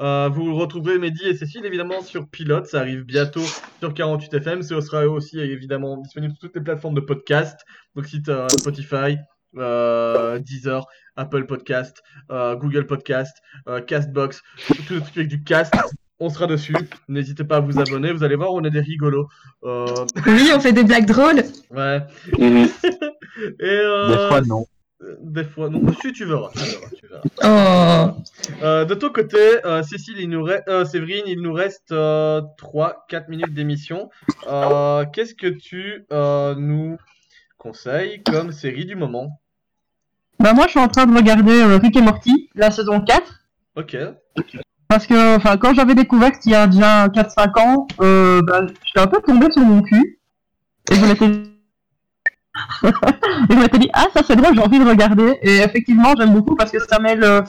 Euh, vous retrouverez Mehdi et Cécile, évidemment, sur Pilote. Ça arrive bientôt sur 48 FM. Ce sera aussi, évidemment, disponible sur toutes les plateformes de podcast. Donc, si tu Spotify, euh, Deezer, Apple Podcast, euh, Google Podcast, euh, Castbox, tous les trucs avec du cast. On sera dessus. N'hésitez pas à vous abonner. Vous allez voir, on est des rigolos. Euh, Oui, on fait des blagues drôles. ouais. Et *laughs* euh, Des fois, non. Des fois, non. Si, tu verras. Tu verras, tu verras. Oh. Euh, de ton côté, euh, Cécile, il nous reste, euh, Séverine, il nous reste 3-4 minutes d'émission. Euh, Qu'est-ce que tu euh, nous conseilles comme série du moment? Bah, moi je suis en train de regarder euh, Rick et Morty, la saison 4. Ok. Parce que enfin, quand j'avais découvert il y a déjà 4-5 ans, euh, bah, j'étais un peu tombé sur mon cul. Et je m'étais *laughs* et je m'étais dit, ah ça c'est drôle, j'ai envie de regarder. Et effectivement, j'aime beaucoup parce que ça mêle, euh,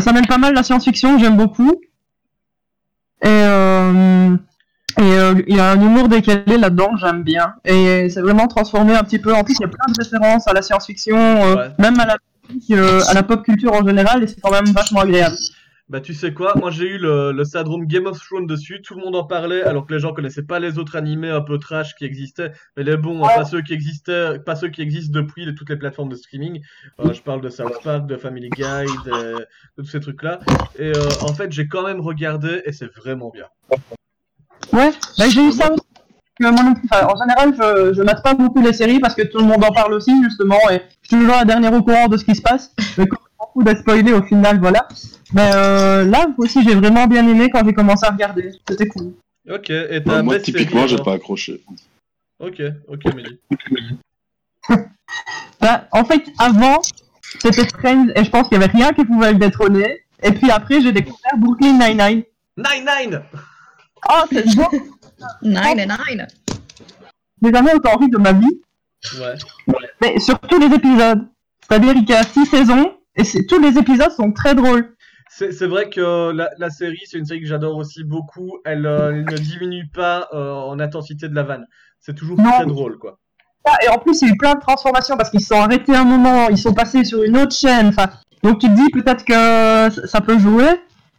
ça mêle pas mal la science-fiction, j'aime beaucoup. Et euh, et euh, il y a un humour décalé là-dedans que j'aime bien. Et c'est vraiment transformé un petit peu. En plus, il y a plein de références à la science-fiction, euh, Ouais. même à la, à la pop culture en général, et c'est quand même vachement agréable. Bah tu sais quoi, moi j'ai eu le, le syndrome Game of Thrones dessus, tout le monde en parlait alors que les gens connaissaient pas les autres animés un peu trash qui existaient, mais les bons, hein, pas ceux qui existaient, pas ceux qui existent depuis les, toutes les plateformes de streaming. Euh, je parle de South Park, de Family Guy, de, de tous ces trucs-là. Et euh, en fait j'ai quand même regardé et c'est vraiment bien. Ouais, bah, j'ai eu ça aussi. Enfin, en général, je, je mate pas beaucoup les séries parce que tout le monde en parle aussi, justement, et je suis toujours la dernière au courant de ce qui se passe. Mais quand fous d'être spoilé au final, voilà. Mais euh, là aussi, j'ai vraiment bien aimé quand j'ai commencé à regarder. C'était cool. Ok, et Bah, ta moi, typiquement, j'ai pas accroché. Ok, ok Mehdi. *laughs* Bah, en fait, avant, c'était Friends et je pense qu'il y avait rien qui pouvait le détrôner. Et puis après, j'ai découvert Brooklyn Nine-Nine. Nine Nine Oh, c'est beau Nine and nine. J'ai jamais autant ri de ma vie. Ouais. Mais sur tous les épisodes. C'est-à-dire qu'il y a six saisons et tous les épisodes sont très drôles. C'est vrai que la, la série, c'est une série que j'adore aussi beaucoup. Elle, euh, elle ne diminue pas euh, en intensité de la vanne. C'est toujours Non. très drôle, quoi. Ah, Et en plus, il y a eu plein de transformations parce qu'ils se sont arrêtés un moment, ils sont passés sur une autre chaîne. Enfin, donc tu te dis peut-être que ça- ça peut jouer.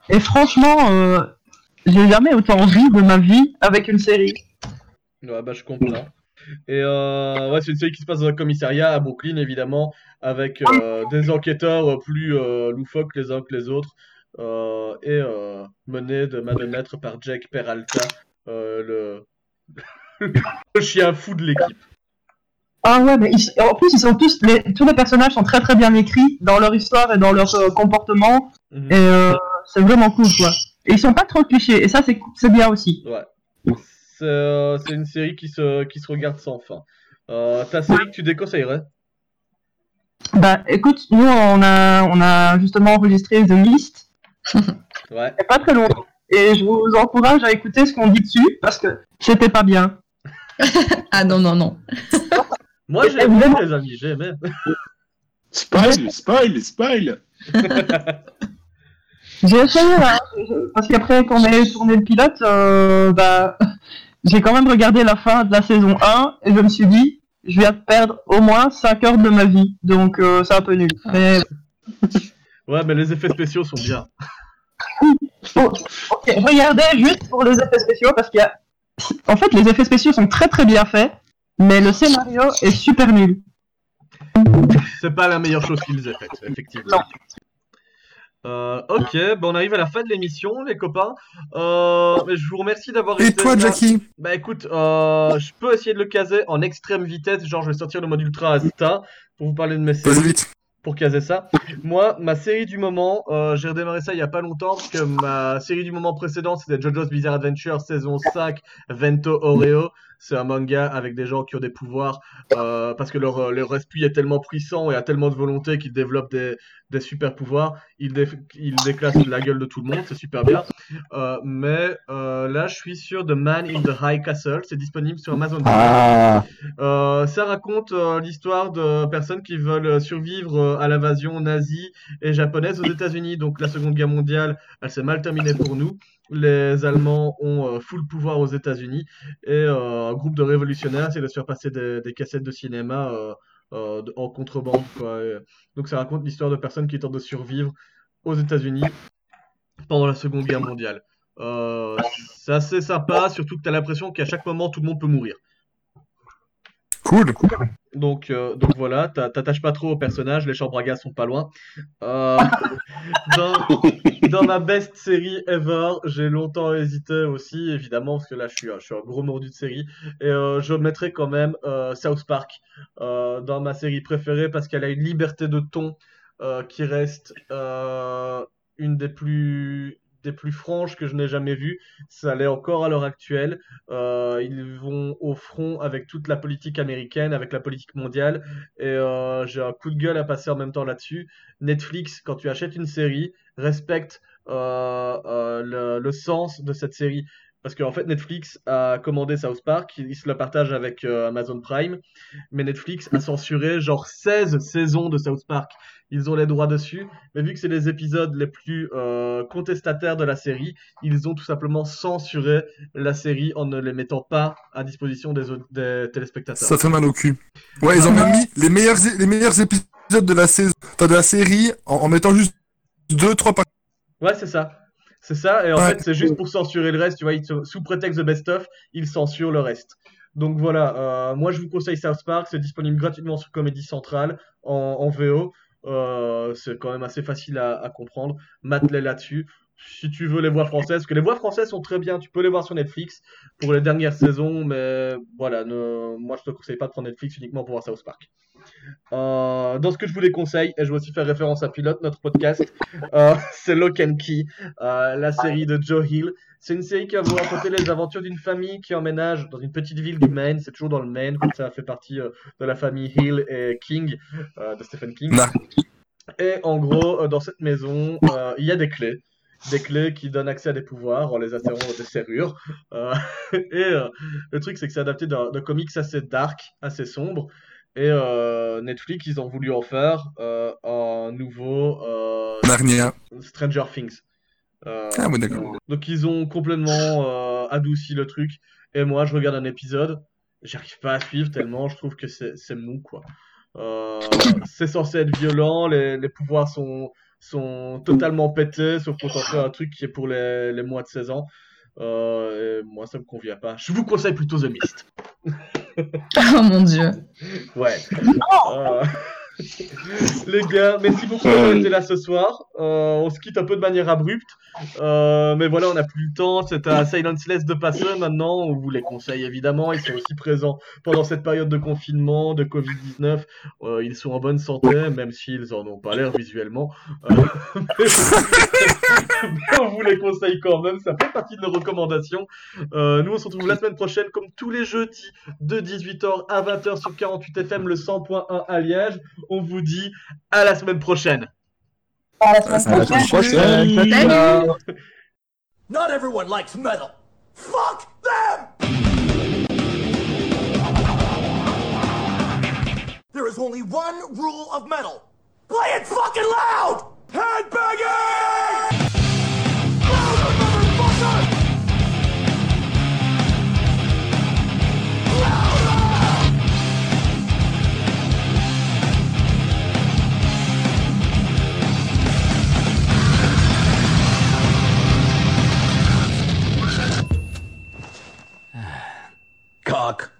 Et franchement, euh, j'ai jamais autant ri de ma vie avec une série. Ouais, bah, je comprends. Et euh, ouais, c'est une série qui se passe dans un commissariat à Brooklyn, évidemment, avec euh, des enquêteurs euh, plus euh, loufoques les uns que les autres. et menée de main de maître par Jake Peralta, le... *laughs* le chien fou de l'équipe. Ah ouais, mais ils- en plus, ils sont tous, les, tous les personnages sont très très bien écrits dans leur histoire et dans leur comportement. Mhm. Et c'est vraiment cool, quoi. Et ils sont pas trop clichés, et ça, c'est c'est bien aussi. Ouais. C'est euh, c'est une série qui se, qui se regarde sans fin. Euh, ta série que tu déconseillerais? Bah, écoute, nous, on a, on a justement enregistré The List *laughs* Ouais. pas très longtemps. Et je vous encourage à écouter ce qu'on dit dessus, parce que c'était pas bien. *laughs* Ah non, non, non. *laughs* Moi j'ai aimé les amis, j'ai aimé. Spoil, spoil, spoil. J'ai essayé, là, je- parce qu'après qu'on ait tourné le pilote, euh, bah, j'ai quand même regardé la fin de la saison 1 et je me suis dit, je viens de perdre au moins 5 heures de ma vie, donc euh, c'est un peu nul. Mais Ouais, mais les effets spéciaux sont bien. *laughs* ok, regardez juste pour les effets spéciaux, parce qu'il y a... En fait, les effets spéciaux sont très très bien faits, mais le scénario est super nul. C'est pas la meilleure chose qu'ils aient faite, effectivement. Euh, ok, bon, on arrive à la fin de l'émission, les copains. Euh, mais je vous remercie d'avoir Et été toi, là. Jackie Bah écoute, euh, je peux essayer de le caser en extrême vitesse, genre je vais sortir le mode ultra instinct pour vous parler de mes séries. Vite. Pour caser ça. Moi, ma série du moment, j'ai redémarré ça il y a pas longtemps parce que ma série du moment précédente c'était JoJo's Bizarre Adventure saison 5, Vento Oreo. C'est un manga avec des gens qui ont des pouvoirs euh, parce que leur, euh, leur esprit est tellement puissant et a tellement de volonté qu'ils développent des, des super pouvoirs. Ils, dé- ils déclassent la gueule de tout le monde, c'est super bien. Euh, mais euh, là, je suis sur The Man in the High Castle. C'est disponible sur Amazon. Ah. Ça raconte l'histoire de personnes qui veulent survivre à l'invasion nazie et japonaise aux États-Unis. Donc la Seconde Guerre mondiale, elle s'est mal terminée pour nous. Les Allemands ont euh, full pouvoir aux États-Unis et euh, un groupe de révolutionnaires essaie de se faire passer des, des cassettes de cinéma euh, en contrebande. Quoi. Donc ça raconte l'histoire de personnes qui tentent de survivre aux États-Unis pendant la Seconde Guerre mondiale. Euh, c'est assez sympa, surtout que tu as l'impression qu'à chaque moment tout le monde peut mourir. Cool. Donc, euh, donc voilà, t'a- t'attaches pas trop au personnage, les chambres à gaz sont pas loin. Euh, *laughs* dans, dans ma best série ever, j'ai longtemps hésité aussi, évidemment, parce que là je suis, un- gros mordu de série, et euh, je mettrai quand même euh, South Park euh, dans ma série préférée parce qu'elle a une liberté de ton qui reste une des plus des plus franches que je n'ai jamais vues. Ça l'est encore à l'heure actuelle. Ils vont au front avec toute la politique américaine, avec la politique mondiale. Et j'ai un coup de gueule à passer en même temps là-dessus. Netflix, quand tu achètes une série, respecte euh, euh, le, sens de cette série. Parce qu'en fait, Netflix a commandé South Park, il se le partage avec euh, Amazon Prime, mais Netflix a censuré genre 16 saisons de South Park. Ils ont les droits dessus, mais vu que c'est les épisodes les plus contestataires de la série, ils ont tout simplement censuré la série en ne les mettant pas à disposition des, téléspectateurs. Ça fait mal au cul. Ouais, ils ont même mis les meilleurs, les meilleurs épisodes de la saison, de la série, en, en mettant juste deux, trois. Ouais, c'est ça. C'est ça, et en Ouais. fait, c'est juste pour censurer le reste, tu vois, te- sous prétexte de best-of, ils censurent le reste. Donc voilà, euh, moi je vous conseille South Park, c'est disponible gratuitement sur Comédie Centrale en, en VO. Euh, c'est quand même assez facile à, à comprendre. Mate-les là-dessus. Si tu veux les voix françaises, parce que les voix françaises sont très bien, tu peux les voir sur Netflix pour les dernières saisons, mais voilà, ne- moi je te conseille pas de prendre Netflix uniquement pour voir South Park. Euh, dans ce que je vous les conseille, et je vais aussi faire référence à Pilote, notre podcast, euh, *laughs* c'est Lock and Key, euh, la série de Joe Hill. C'est une série qui va vous raconter les aventures d'une famille qui emménage dans une petite ville du Maine. C'est toujours dans le Maine, comme ça fait partie euh, de la famille Hill et King, de Stephen King. Et en gros, dans cette maison, il y a des clés. Des clés qui donnent accès à des pouvoirs en les dans des serrures. Euh, *laughs* et euh, le truc, c'est que c'est adapté d'un comics assez dark, assez sombre. Et euh, Netflix, ils ont voulu en faire un nouveau Narnia. Stranger Things. Ah d'accord. donc ils ont complètement adouci le truc. Et moi, je regarde un épisode, j'arrive pas à suivre tellement je trouve que c'est c'est mou, quoi. *laughs* C'est censé être violent, les, les pouvoirs sont, sont totalement pétés, sauf qu'on t'en fait un truc qui est pour les, les moins de 16 ans. Euh, et moi, ça me convient pas. Je vous conseille plutôt The Mist. *laughs* Oh mon dieu. Ouais. Euh, *laughs* Les gars, merci beaucoup d'avoir été là ce soir. Euh, on se quitte un peu de manière abrupte. Euh, mais voilà, on n'a plus le temps. C'est à Silenceless de passer maintenant. On vous les conseille évidemment. Ils sont aussi présents pendant cette période de confinement, de Covid-19. Euh, ils sont en bonne santé, même s'ils en ont pas l'air visuellement. *laughs* Mais on vous les conseille quand même. Ça fait partie de nos recommandations. Nous, on se retrouve la semaine prochaine, comme tous les jeudis, de 18h à 20h sur 48 FM, le 100.1 à Liège. On vous dit à la semaine prochaine. À la semaine prochaine. Salut. Not everyone likes metal. Fuck them! There is only one rule of metal. Play it fucking loud! Headbanging! cock.